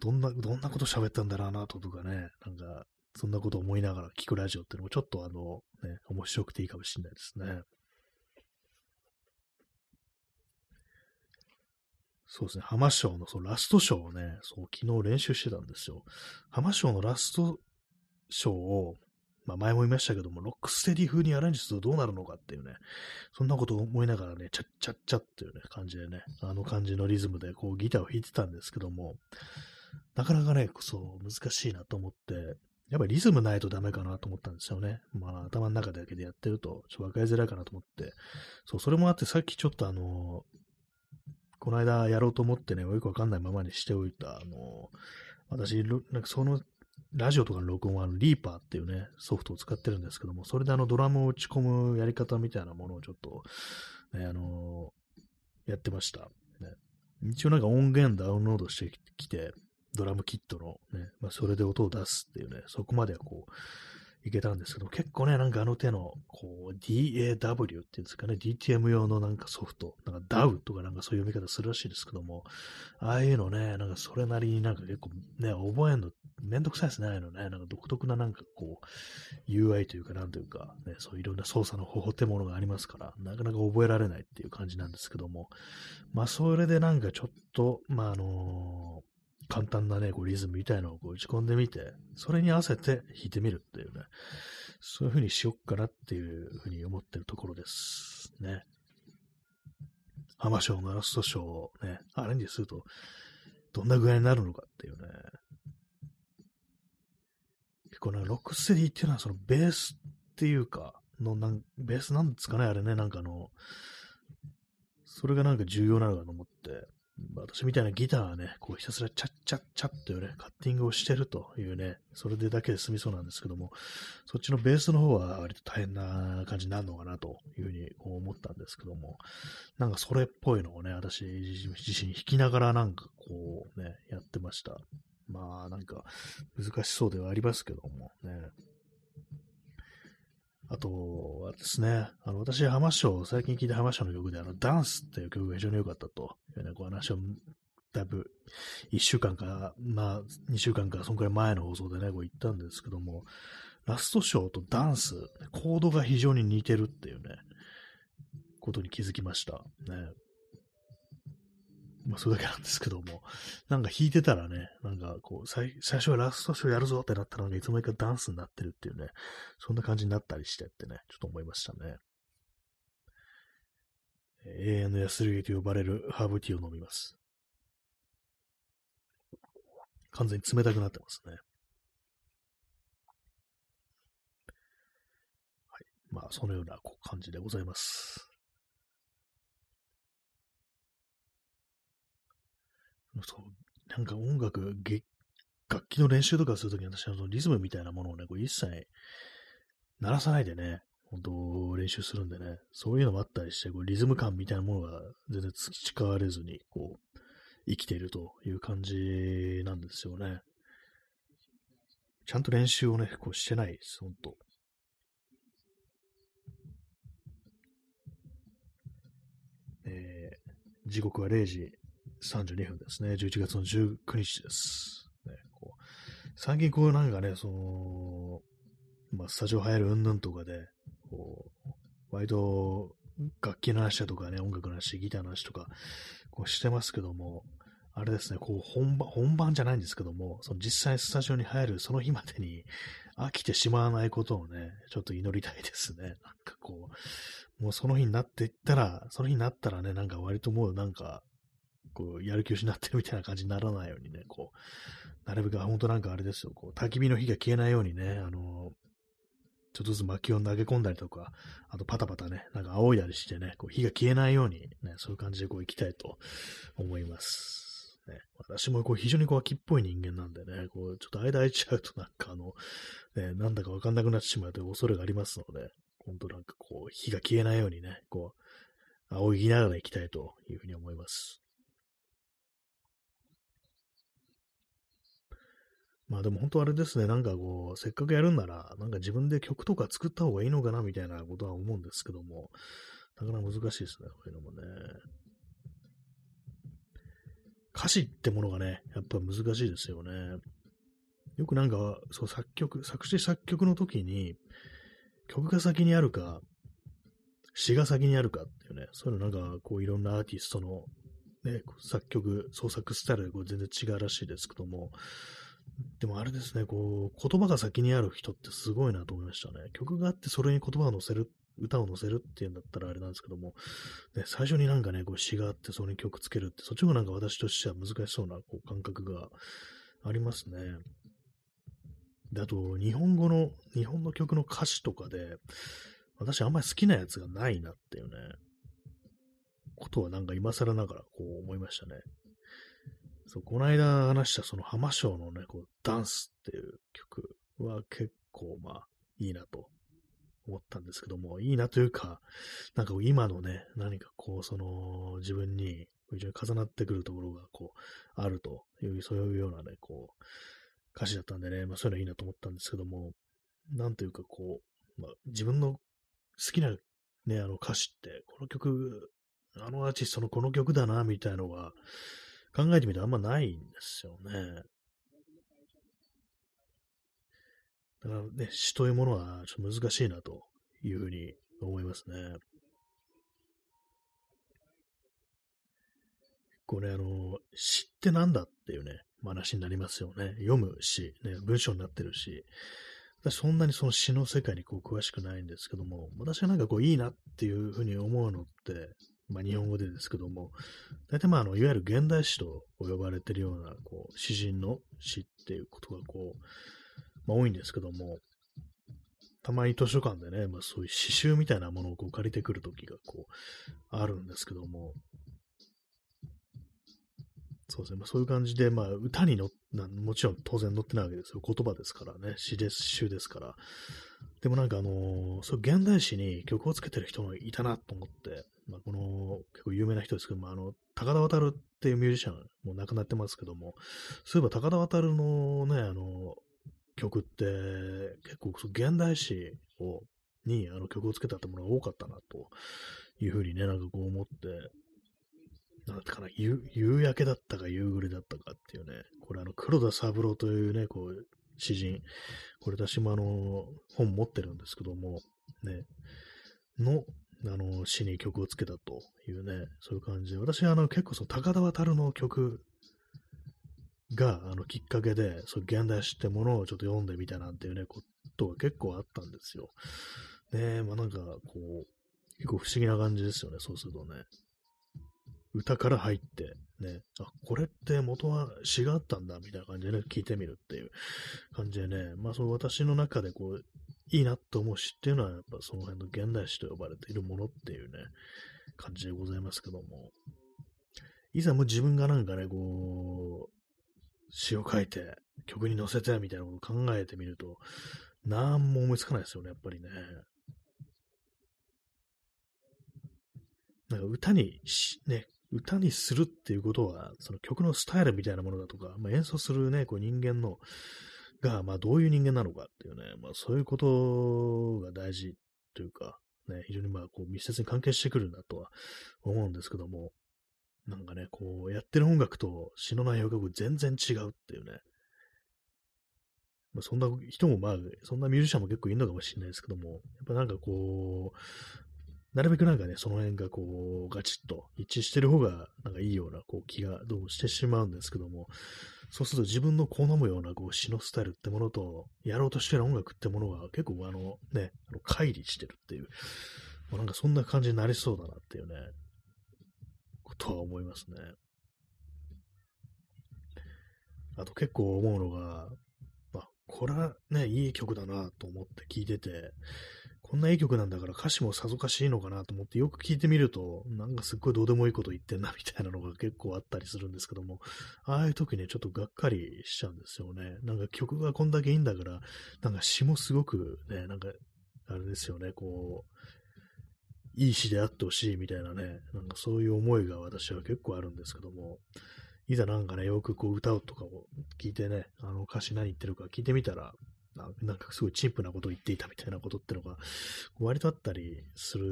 どんな、どんなこと喋ったんだろうなとかね、なんか、そんなこと思いながら聞くラジオっていうのもちょっとあの、ね、面白くていいかもしれないですね。そうですね、浜省のそのラストショーをね、そう、昨日練習してたんですよ。浜省のラストショーを、まあ前も言いましたけども、ロックステディ風にアレンジするとどうなるのかっていうね、そんなことを思いながらね、チャッチャッチャっていうね、感じでね、あの感じのリズムでこうギターを弾いてたんですけども、なかなかね、そう、難しいなと思って、やっぱりリズムないとダメかなと思ったんですよね。まあ頭の中だけでやってると、ちょっと分かりづらいかなと思って、そう、それもあってさっきちょっとあの、この間やろうと思ってね、よくわかんないままにしておいた、あの、私、なんかそのラジオとかの録音は、リーパーっていうね、ソフトを使ってるんですけども、それであのドラムを打ち込むやり方みたいなものをちょっと、ね、あの、やってました。ね、一応なんか音源ダウンロードしてきて、ドラムキットのね、まあ、それで音を出すっていうね、そこまではこう、いけたんですけど、結構ね、なんかあの手の、こう、DAW っていうんですかね、DTM 用のなんかソフト、なんか DAW とかなんかそういう読み方するらしいですけども、ああいうのね、なんかそれなりになんか結構ね、覚えるのめんどくさいですね、ああいうのね、なんか独特ななんかこう、UI というかなんというか、ね、そういろんな操作の方法ってものがありますから、なかなか覚えられないっていう感じなんですけども、まあそれでなんかちょっと、まああのー簡単なね、こうリズムみたいのをこう打ち込んでみて、それに合わせて弾いてみるっていうね、そういう風にしよっかなっていう風に思ってるところですね。浜章のラストショーをね、アレンジすると、どんな具合になるのかっていうね。結構ね、ロックステディっていうのはそのベースっていうか、のなん、ベースなんですかね、あれね、なんかあの、それがなんか重要なのかと思って、私みたいなギターはね、こうひたすらチャッチャッチャッというね、カッティングをしてるというね、それでだけで済みそうなんですけども、そっちのベースの方は割と大変な感じになるのかなというふうに思ったんですけども、なんかそれっぽいのをね、私自身弾きながらなんかこうね、やってました。まあなんか難しそうではありますけどもね。あとはですね、あの、私、浜章、最近聴いた浜章の曲で、あの、ダンスっていう曲が非常に良かったというね、こう話を、だいぶ、1週間か、まあ、2週間か、そのくらい前の放送でね、こう言ったんですけども、ラストショーとダンス、コードが非常に似てるっていうね、ことに気づきました。ね。まあ、それだけなんですけども、なんか弾いてたらね、なんかこう、最最初はラストショーやるぞってなったのが、いつの間にかダンスになってるっていうね、そんな感じになったりしてってね、ちょっと思いましたね。永遠の安るぎと呼ばれるハーブティーを飲みます。完全に冷たくなってますね。はい。まあ、そのような感じでございます。そう、なんか音楽、楽器の練習とかするときに私はそのリズムみたいなものをね、こう一切鳴らさないでね、本当練習するんでね、そういうのもあったりして、こうリズム感みたいなものが全然培われずに、こう、生きているという感じなんですよね。ちゃんと練習をね、こうしてないです、ほんと。えー、時刻は0時32分ですね。11月の19日です。ね、こう最近こうなんかね、その、まあ、スタジオ入るうんぬんとかで、こう、割と楽器の話だとかね、音楽の話、ギターの話とか、こうしてますけども、あれですね、こう本番、本番じゃないんですけども、その実際スタジオに入るその日までに飽きてしまわないことをね、ちょっと祈りたいですね。なんかこう、もうその日になっていったら、その日になったらね、なんか割ともうなんか、こう、やる気を失ってるみたいな感じにならないようにね、こう、なるべく、本当なんかあれですよ、こう、焚き火の火が消えないようにね、あの、ちょっとずつ薪を投げ込んだりとか、あとパタパタね、なんか仰いだりしてね、こう火が消えないようにね、そういう感じでこう行きたいと思います。ね、私もこう非常にこう秋っぽい人間なんでね、こうちょっと間空いちゃうとなんかあの、ね、なんだかわかんなくなってしまうという恐れがありますので、本当なんかこう火が消えないようにね、こう、仰ぎながら行きたいというふうに思います。まあでも本当あれですね、なんかこう、せっかくやるんなら、なんか自分で曲とか作った方がいいのかなみたいなことは思うんですけども、なかなか難しいですね、こういうのもね。歌詞ってものがね、やっぱ難しいですよね。よくなんか、そう作曲、作詞作曲の時に、曲が先にあるか、詩が先にあるかっていうね、そういうのなんか、こういろんなアーティストの、ね、作曲、創作スタイルで全然違うらしいですけども、でもあれですね、こう、言葉が先にある人ってすごいなと思いましたね。曲があってそれに言葉を乗せる、歌を乗せるっていうんだったらあれなんですけども、ね、最初になんかね、こう詩があってそれに曲つけるって、そっちもなんか私としては難しそうなこう感覚がありますね。で、あと、日本語の、日本の曲の歌詞とかで、私あんまり好きなやつがないなっていうね、ことはなんか今更ながらこう思いましたね。そう、この間話したその浜章のね、こう、ダンスっていう曲は結構まあいいなと思ったんですけども、いいなというか、なんか今のね、何かこう、その自分に非常に重なってくるところがこう、あるという、そういうようなね、こう、歌詞だったんでね、まあそういうのいいなと思ったんですけども、なんというかこう、まあ自分の好きなね、あの歌詞って、この曲、あのアーティストのこの曲だな、みたいのが、考えてみるとあんまないんですよね。だからね、詩というものはちょっと難しいなというふうに思いますね。これあの、詩ってなんだっていうね、話になりますよね。読む詩、ね、文章になってるし、私そんなにその詩の世界にこう詳しくないんですけども、私がなんかこういいなっていうふうに思うのって、まあ、日本語でですけども、大体まあ、あの、いわゆる現代詩と呼ばれているような、こう、詩人の詩っていうことが、こう、まあ、多いんですけども、たまに図書館でね、まあ、そういう詩集みたいなものをこう借りてくるときが、こう、あるんですけども、そうですね。まあ、そういう感じで、まあ、歌にのもちろん当然載ってないわけですよ。言葉ですからね。詩です、詩ですから。でもなんかあのー、そう現代詩に曲をつけてる人がいたなと思って、まあ、この結構有名な人ですけども、あの、高田渡っていうミュージシャンも亡くなってますけども、そういえば高田渡のね、あの、曲って結構現代詩をにあの曲をつけたってものが多かったなというふうにね、なんかこう思って、なんかな、夕焼けだったか夕暮れだったかっていうね、これあの、黒田三郎というね、こう、詩人、これ私もあの、本持ってるんですけども、ね、の、あの、詩に曲をつけたというね、そういう感じで、私はあの、結構その高田渡の曲が、あの、きっかけで、そう、現代詩ってものをちょっと読んでみたなんていうね、ことが結構あったんですよ。ねまあなんか、こう、結構不思議な感じですよね、そうするとね。歌から入って、ね、あ、これって元は詩があったんだ、みたいな感じでね、聞いてみるっていう感じでね、まあそう私の中でこう、いいなと思う詩っていうのは、やっぱその辺の現代詩と呼ばれているものっていうね、感じでございますけども、いざもう自分がなんかね、こう、詩を書いて、曲に乗せてみたいなことを考えてみると、なんも思いつかないですよね、やっぱりね。なんか歌にね、歌にするっていうことは、その曲のスタイルみたいなものだとか、まあ、演奏するね、こう人間のが、まあどういう人間なのかっていうね、まあそういうことが大事というか、ね、非常にまあこう密接に関係してくるんだとは思うんですけども、なんかね、こうやってる音楽と詩の内容が全然違うっていうね、まあ、そんな人もまあ、そんなミュージシャンも結構いるのかもしれないですけども、やっぱなんかこう、なるべくなんかね、その辺がこう、ガチッと一致してる方が、なんかいいようなこう気がどうもしてしまうんですけども、そうすると自分の好むようなこう詩のスタイルってものと、やろうとしてる音楽ってものが結構あのね、あの乖離してるっていう、まあ、なんかそんな感じになりそうだなっていうね、ことは思いますね。あと結構思うのが、まあ、これはね、いい曲だなと思って聞いてて、こんないい曲なんだから歌詞もさぞかしいのかなと思ってよく聞いてみると、なんかすっごいどうでもいいこと言ってんなみたいなのが結構あったりするんですけども、ああいう時ね、ちょっとがっかりしちゃうんですよね。なんか曲がこんだけいいんだから、なんか詩もすごくね、なんか、あれですよね、こう、いい詩であってほしいみたいなね、なんかそういう思いが私は結構あるんですけども、いざなんかね、よくこう歌うとかを聞いてね、あの歌詞何言ってるか聞いてみたら、なんかすごいチンプなことを言っていたみたいなことってのが、割とあったりする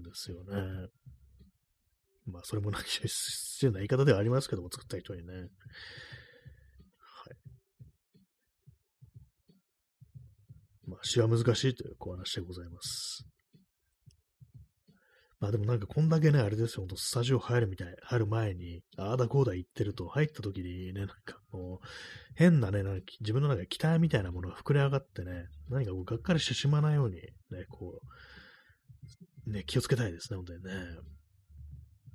んですよね。まあ、それもなんか失礼な言い方ではありますけども、作った人にね。はい。まあ、詩は難しいというお話でございます。まあでもなんかこんだけね、あれですよ、ほんとスタジオ入るみたい、入る前に、ああだこうだ言ってると、入った時にね、なんかもう、変なね、なんか自分の中で期待みたいなものが膨れ上がってね、何かこう、がっかりしてしまわないように、ね、こう、ね、気をつけたいですね、本当にね。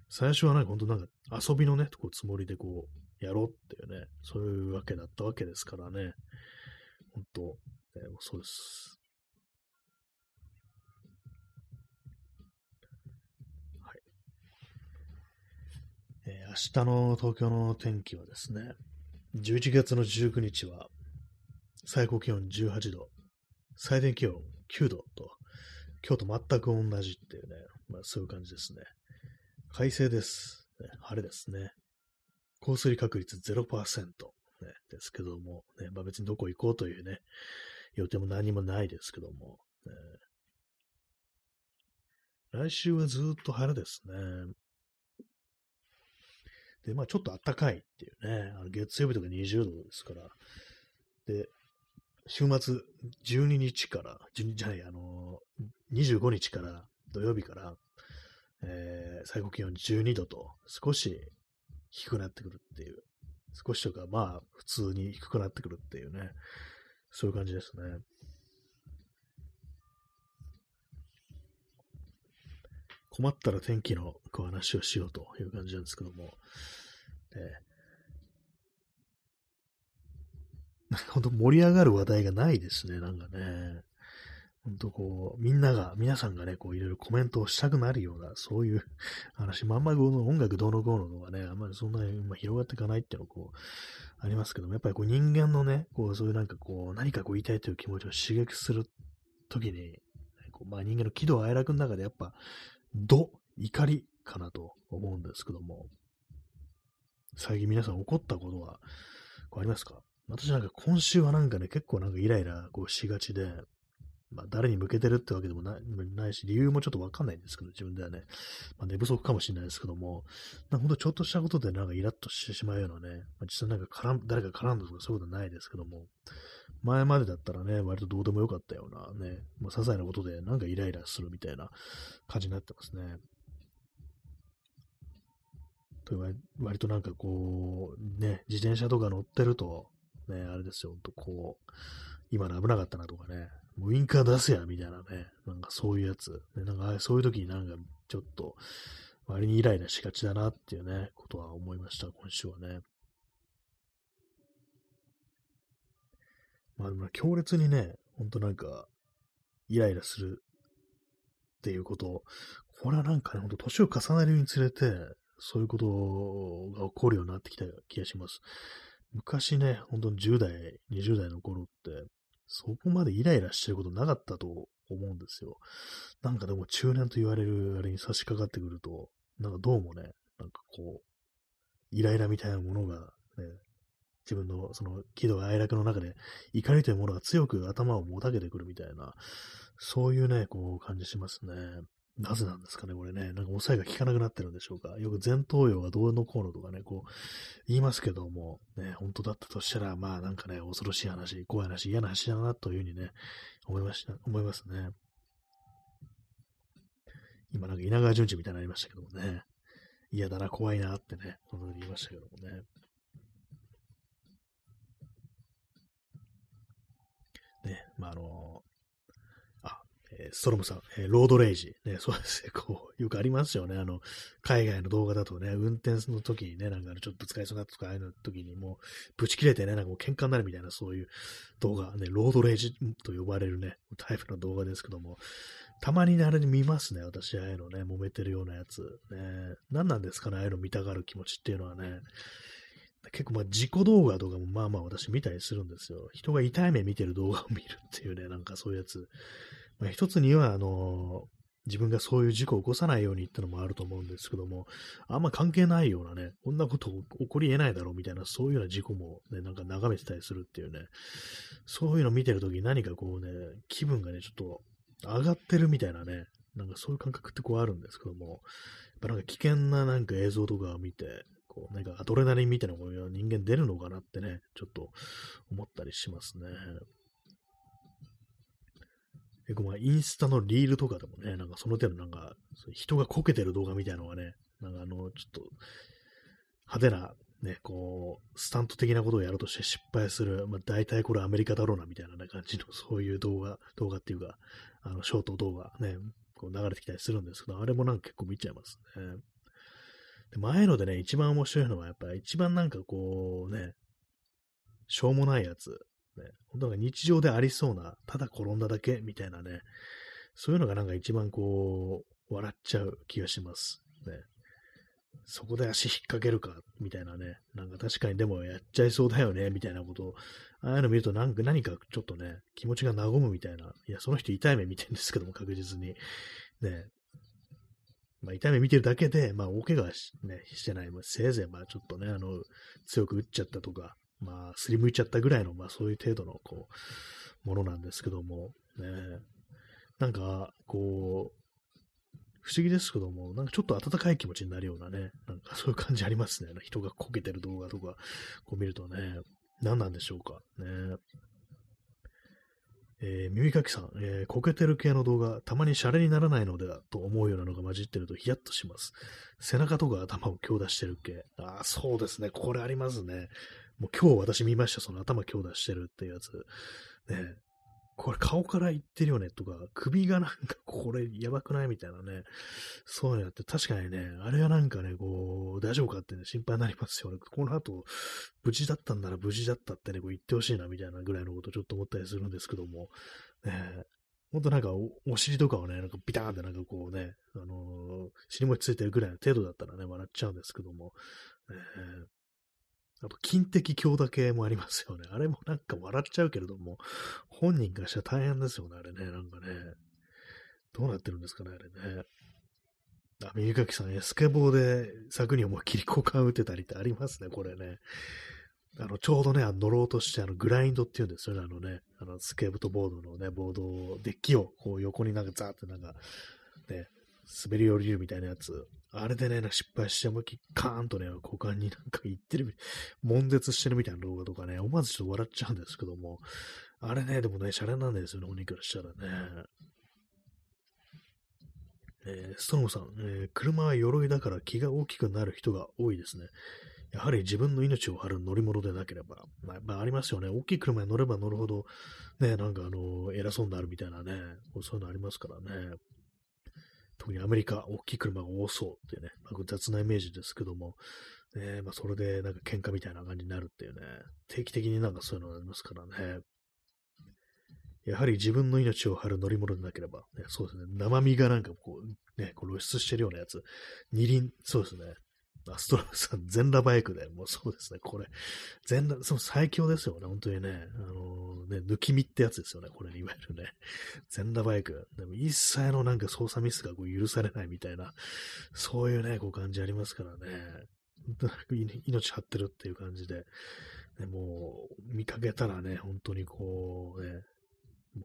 最初はね、ほんとなんか遊びのね、こうつもりでこう、やろうっていうね、そういうわけだったわけですからね、本当、え、そうです。えー、明日の東京の天気はですね、11月の19日は最高気温18度、最低気温9度と、今日と全く同じっていうね、まあそういう感じですね。快晴です。ね、晴れですね。降水確率0%、ね、ですけども、ね、まあ別にどこ行こうというね、予定も何もないですけども、ね、来週はずっと晴れですね。で、まあちょっと暖かいっていうね、あの月曜日とか20度ですから、で、週末12日から、12じゃない、あの25日から土曜日から、えー、最高気温12度と少し低くなってくるっていう、少しとかまあ普通に低くなってくるっていうね、そういう感じですね。困ったら天気のお話をしようという感じなんですけども、えー、本当盛り上がる話題がないですね、なんかね。本当こう、みんなが、皆さんがね、こういろいろコメントをしたくなるような、そういう 話、まんまこの音楽どうのこうののがね、あんまりそんなに広がっていかないっていうのこう、ありますけども、やっぱりこう人間のね、こうそういうなんかこう、何かこう言いたいという気持ちを刺激するときに、こうまあ人間の喜怒哀楽の中でやっぱ、怒、怒りかなと思うんですけども、最近皆さん怒ったことは、こうありますか？私なんか今週はなんかね、結構なんかイライラこうしがちで、まあ誰に向けてるってわけでもないし、理由もちょっとわかんないんですけど、自分ではね、まあ、寝不足かもしれないですけども、なんほんとちょっとしたことでなんかイラッとしてしまうようなね、まあ、実際なんか絡誰か絡んだとかそういうことはないですけども、前までだったらね、割とどうでもよかったようなね、まあ、些細なことでなんかイライラするみたいな感じになってますね。と割となんかこう、ね、自転車とか乗ってると、ね、あれですよ、ほんとこう、今の危なかったなとかね、ウインカー出せや、みたいなね、なんかそういうやつ、ね、なんかそういう時になんかちょっと、割にイライラしがちだなっていうね、ことは思いました、今週はね。まあでも強烈にね、ほんとなんか、イライラするっていうこと、これはなんかね、ほんと年を重ねるにつれて、そういうことが起こるようになってきた気がします。昔ね、本当に10代、20代の頃って、そこまでイライラしてることなかったと思うんですよ。なんかでも中年と言われるあれに差し掛かってくると、なんかどうもね、なんかこう、イライラみたいなものがね、自分のその喜怒哀楽の中で怒りというものが強く頭をもたげてくるみたいな、そういうね、こう感じしますね。なぜなんですかね、これね。なんか抑えが効かなくなってるんでしょうか。よく前頭葉がどうのこうのとかね、こう言いますけども、ね、本当だったとしたら、まあなんかね、恐ろしい話、怖い話、嫌な話だなというふうにね、思いました、思いますね。今なんか稲川淳二みたいになりましたけどもね。嫌だな、怖いなってね、このように言いましたけどもね。ね、まあ、あのあ、えー、ストロムさん、えー、ロードレイジ。ね、そうですね、こう、よくありますよね。あの、海外の動画だとね、運転の時にね、なんかちょっと使いそうなとか、ああいうの時にもう、ぶち切れてね、なんかもう喧嘩になるみたいな、そういう動画、ね、ロードレイジと呼ばれるね、タイプの動画ですけども、たまにね、あれに見ますね、私、ああいうのね、揉めてるようなやつ。ね、何なんですかね、ああいうの見たがる気持ちっていうのはね。結構まあ自己動画とかもまあまあ私見たりするんですよ。人が痛い目見てる動画を見るっていうね、なんかそういうやつ。まあ、一つには、あの自分がそういう事故を起こさないようにってのもあると思うんですけども、あんま関係ないようなね、こんなこと起こり得ないだろうみたいな、そういうような事故もね、なんか眺めてたりするっていうね、そういうの見てるとき何かこうね、気分がね、ちょっと上がってるみたいなね、なんかそういう感覚ってこうあるんですけども、やっぱなんか危険ななんか映像とかを見て、こう、なんかアドレナリンみたいなこういう人間出るのかなってね、ちょっと思ったりしますね。結構まあインスタのリールとかでもね、なんかその程度なんか、人がこけてる動画みたいなのがね、なんかあの、ちょっと派手なね、こう、スタント的なことをやろうとして失敗する、まあ、大体これアメリカだろうな、みたいな、感じの、そういう動画、動画っていうか、あの、ショート動画ね、こう流れてきたりするんですけど、あれもなんか結構見ちゃいますね。で、前のでね、一番面白いのは、やっぱり一番なんかこうね、しょうもないやつ、ね、本当なんか日常でありそうな、ただ転んだだけみたいなね、そういうのがなんか一番こう、笑っちゃう気がします。ね。そこで足引っ掛けるか、みたいなね。なんか確かにでもやっちゃいそうだよね、みたいなことを、ああいうの見るとなんか何かちょっとね、気持ちが和むみたいな。いや、その人痛い目見てるんですけども、確実に。ね。まあ、痛い目見てるだけで、まあ、大怪我し,、ね、してない。まあ、せいぜい、まあ、ちょっとね、あの、強く打っちゃったとか、まあ、すりむいちゃったぐらいの、まあ、そういう程度の、こう、ものなんですけども、ね。なんか、こう、不思議ですけども、なんかちょっと温かい気持ちになるようなね、なんかそういう感じありますね。人がこけてる動画とか、こう見るとね、何なんでしょうか。ね。えー、耳かきさん、えー、こけてる系の動画、たまにシャレにならないのではと思うようなのが混じってるとヒヤッとします。背中とか頭を強打してる系。ああ、そうですね。これありますね。もう今日私見ました。その頭強打してるっていうやつ。ね。これ顔から言ってるよねとか、首がなんかこれやばくないみたいなね、そうやって確かにね、あれはなんかね、こう、大丈夫かってね、心配になりますよ。ね。この後、無事だったんなら無事だったってね、こう言ってほしいなみたいなぐらいのことちょっと思ったりするんですけども、ね、ほんとなんかお、お尻とかをね、なんかビターンってなんかこうね、あのー、尻餅ついてるぐらいの程度だったらね、笑っちゃうんですけども、ね、あと、金的強打系もありますよね。あれもなんか笑っちゃうけれども、本人からしたら大変ですよね、あれね。なんかね。どうなってるんですかね、あれね。あ、右かきさん、スケボーで柵に思いっきり交換打てたりってありますね、これね。あの、ちょうどね、乗ろうとして、あの、グラインドっていうんですよね、あのね、あの、スケートボードのね、ボードを、デッキを、こう、横になんかザーってなんか、ね、滑り降りるみたいなやつ。あれでね、失敗して思いっきカーンとね、股間になんか言ってる、悶絶してるみたいな動画とかね、思わずちょっと笑っちゃうんですけども、あれね、でもね、シャレなんですよね、お肉からしたらね。えー、ストロムさん、えー、車は鎧だから気が大きくなる人が多いですね。やはり自分の命を張る乗り物でなければ、まあ、まあ、ありますよね。大きい車に乗れば乗るほど、ね、なんかあの、偉そうになるみたいなね、そういうのありますからね。特にアメリカ、大きい車が多そうっていうね、まあ、雑なイメージですけども、ね、まあ、それでなんか喧嘩みたいな感じになるっていうね、定期的になんかそういうのありますからね。やはり自分の命を張る乗り物でなければ、ね、そうですね、生身がなんかこう、ね、こう露出してるようなやつ、二輪、そうですね、アストラムさん、全裸バイクで、もうそうですね、これ、全裸、その最強ですよね、本当にね。あのー、ね、抜き身ってやつですよね、これ、いわゆるね。全裸バイク。でも一切のなんか操作ミスがこう許されないみたいな、そういうね、こう感じありますからね。命張ってるっていう感じで。ね、もう、見かけたらね、本当にこう、ね、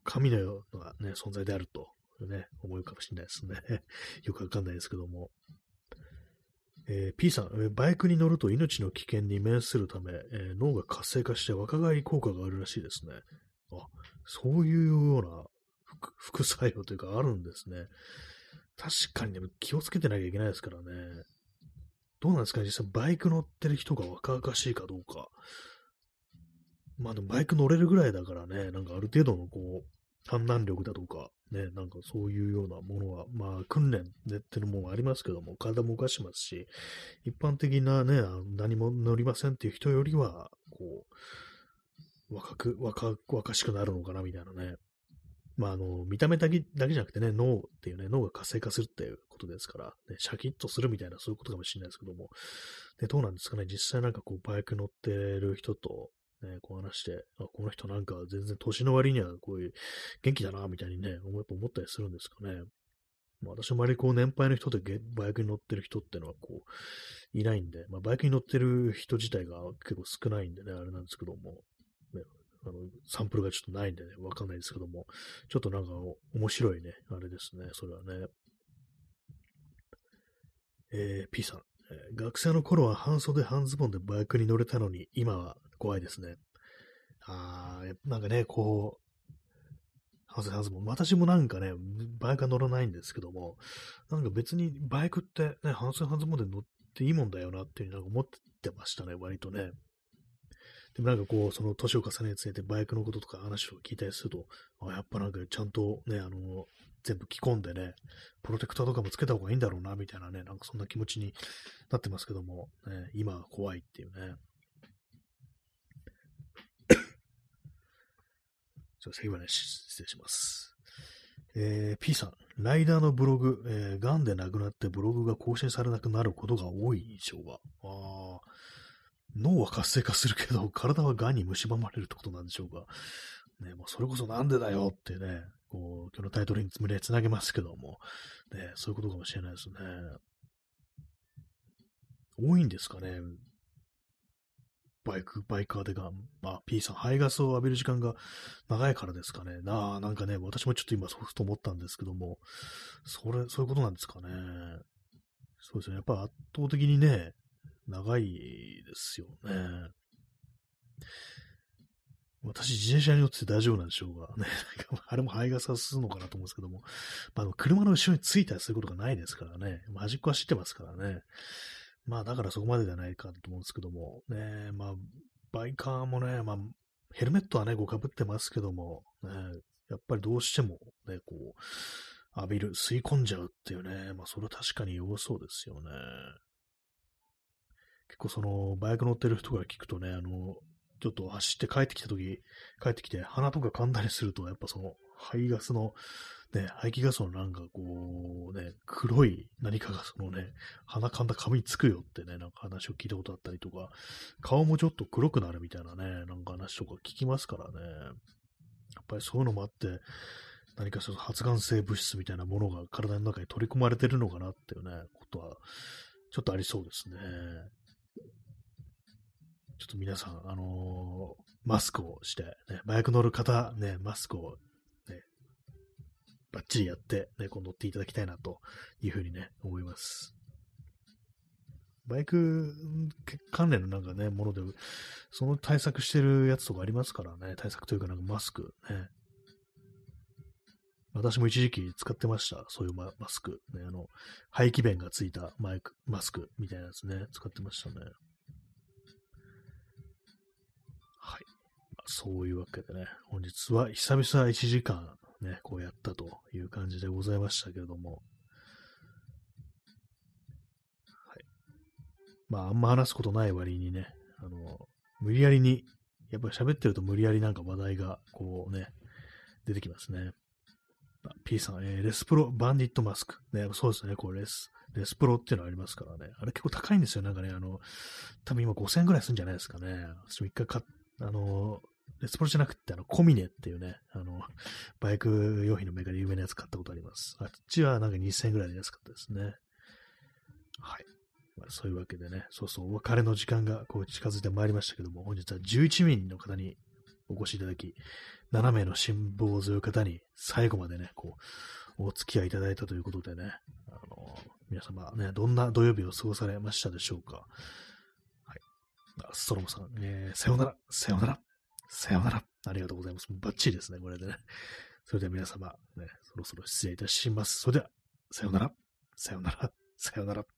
神のような、ね、存在であると、ね、思うかもしれないですね。よくわかんないですけども。えー、P さんえ、バイクに乗ると命の危険に面するため、えー、脳が活性化して若返り効果があるらしいですね。あ、そういうような副作用というかあるんですね。確かにでも気をつけてなきゃいけないですからね。どうなんですか？ね実際バイク乗ってる人が若々しいかどうか。まあでもバイク乗れるぐらいだからね、なんかある程度のこう、判断力だとか、ね、なんかそういうようなものは、まあ訓練でっていうのもありますけども、体も動かしますし、一般的なね、何も乗りませんっていう人よりは、こう、若く、若、若しくなるのかなみたいなね。まあ、あの、見た目だけだけじゃなくてね、脳っていうね、脳が活性化するっていうことですから、ね、シャキッとするみたいなそういうことかもしれないですけども、で、どうなんですかね、実際なんかこう、バイク乗ってる人と、ね、こう話して、あ、この人なんか全然年の割にはこういう元気だな、みたいにね、思思ったりするんですかね。まあ、私もあまりこう年配の人でバイクに乗ってる人ってのはこう、いないんで、まあ、バイクに乗ってる人自体が結構少ないんでね、あれなんですけども、ね、あの、サンプルがちょっとないんでね、わかんないですけども、ちょっとなんか面白いね、あれですね、それはね。えー、P さん、学生の頃は半袖半ズボンでバイクに乗れたのに、今は怖いですね。あ、なんかね、こう、半袖半ズボン。私もなんかね、バイクは乗らないんですけども、なんか別にバイクってね、半袖半ズボンで乗っていいもんだよなっていうなんか思ってましたね、割とね。でもなんかこう、その年を重ねつれてバイクのこととか話を聞いたりすると、あやっぱなんかちゃんとね、あの、全部着込んでね、プロテクターとかもつけた方がいいんだろうな、みたいなね、なんかそんな気持ちになってますけども、ね、今は怖いっていうね。すいません、今ね、失礼します。えー、P さん、ライダーのブログ、えー、癌で亡くなってブログが更新されなくなることが多い印象が。あ脳は活性化するけど、体は癌に蝕まれるってことなんでしょうか。ね、もうそれこそなんでだよってね、こう、今日のタイトルにつむりつなげますけども、ね、そういうことかもしれないですね。多いんですかね。バイク、バイカーでが、まあ、P さん、排ガスを浴びる時間が長いからですかね。なあ、なんかね、私もちょっと今、そうふと思ったんですけども、それ、そういうことなんですかね。そうですね。やっぱ圧倒的にね、長いですよね。私、自転車に乗って大丈夫なんでしょう かね。あれも排ガスはするのかなと思うんですけども、まあ、車の後ろについたりすることがないですからね。端っこは知ってますからね。まあ、だからそこまでじゃないかと思うんですけども、ね、まあ、バイカーもね、まあ、ヘルメットはね、こう被ってますけども、ね、やっぱりどうしてもね、こう、浴びる、吸い込んじゃうっていうね、まあ、それは確かに多そうですよね。結構その、バイク乗ってる人から聞くとね、あの、ちょっと走って帰ってきたとき、帰ってきて鼻とか噛んだりすると、やっぱその、排ガスの、ね、排気ガスのなんかこう、ね、黒い何かがそのね、鼻噛んだ髪につくよってね、なんか話を聞いたことあったりとか、顔もちょっと黒くなるみたいなね、なんか話とか聞きますからね。やっぱりそういうのもあって、何かその発がん性物質みたいなものが体の中に取り込まれてるのかなっていうね、ことは、ちょっとありそうですね。ちょっと皆さん、あのー、マスクをして、ね、バイク乗る方、ね、マスクを、バッチリやって、ね、こう乗っていただきたいなというふうにね、思います。バイク関連のなんかね、もので、その対策してるやつとかありますからね、対策というかなんかマスクね。私も一時期使ってました。そういうマスク。ね、あの、排気弁がついたマイク、マスクみたいなやつね、使ってましたね。はいそういうわけでね、本日は久々1時間ね、こうやったという感じでございましたけれども、はい。まあ、あんま話すことない割にね、あの、無理やりに、やっぱり喋ってると無理やりなんか話題が、こうね、出てきますね。P さん、えー、レスプロバンディットマスク。ね、そうですね、これレス、レスプロっていうのありますからね。あれ結構高いんですよ。なんかね、あの、多分今5000円ぐらいするんじゃないですかね。私も一回買あの、レスポルじゃなくて、あの、コミネっていうね、あの、バイク用品のメーカーで有名なやつ買ったことあります。あっちはなんか2000円ぐらいで安かったですね。はい。まあ、そういうわけでね、そうそう、お別れの時間がこう近づいてまいりましたけども、本日は11名の方にお越しいただき、7名の辛抱強い方に最後までね、こう、お付き合いいただいたということでね、あの皆様ね、どんな土曜日を過ごされましたでしょうか。はい。ストロムさん、えー、さようなら、さようなら、さよなら。ありがとうございます。バッチリですね、これでね。それでは皆様、ね、そろそろ失礼いたします。それでは、さよなら、さよなら、さよなら。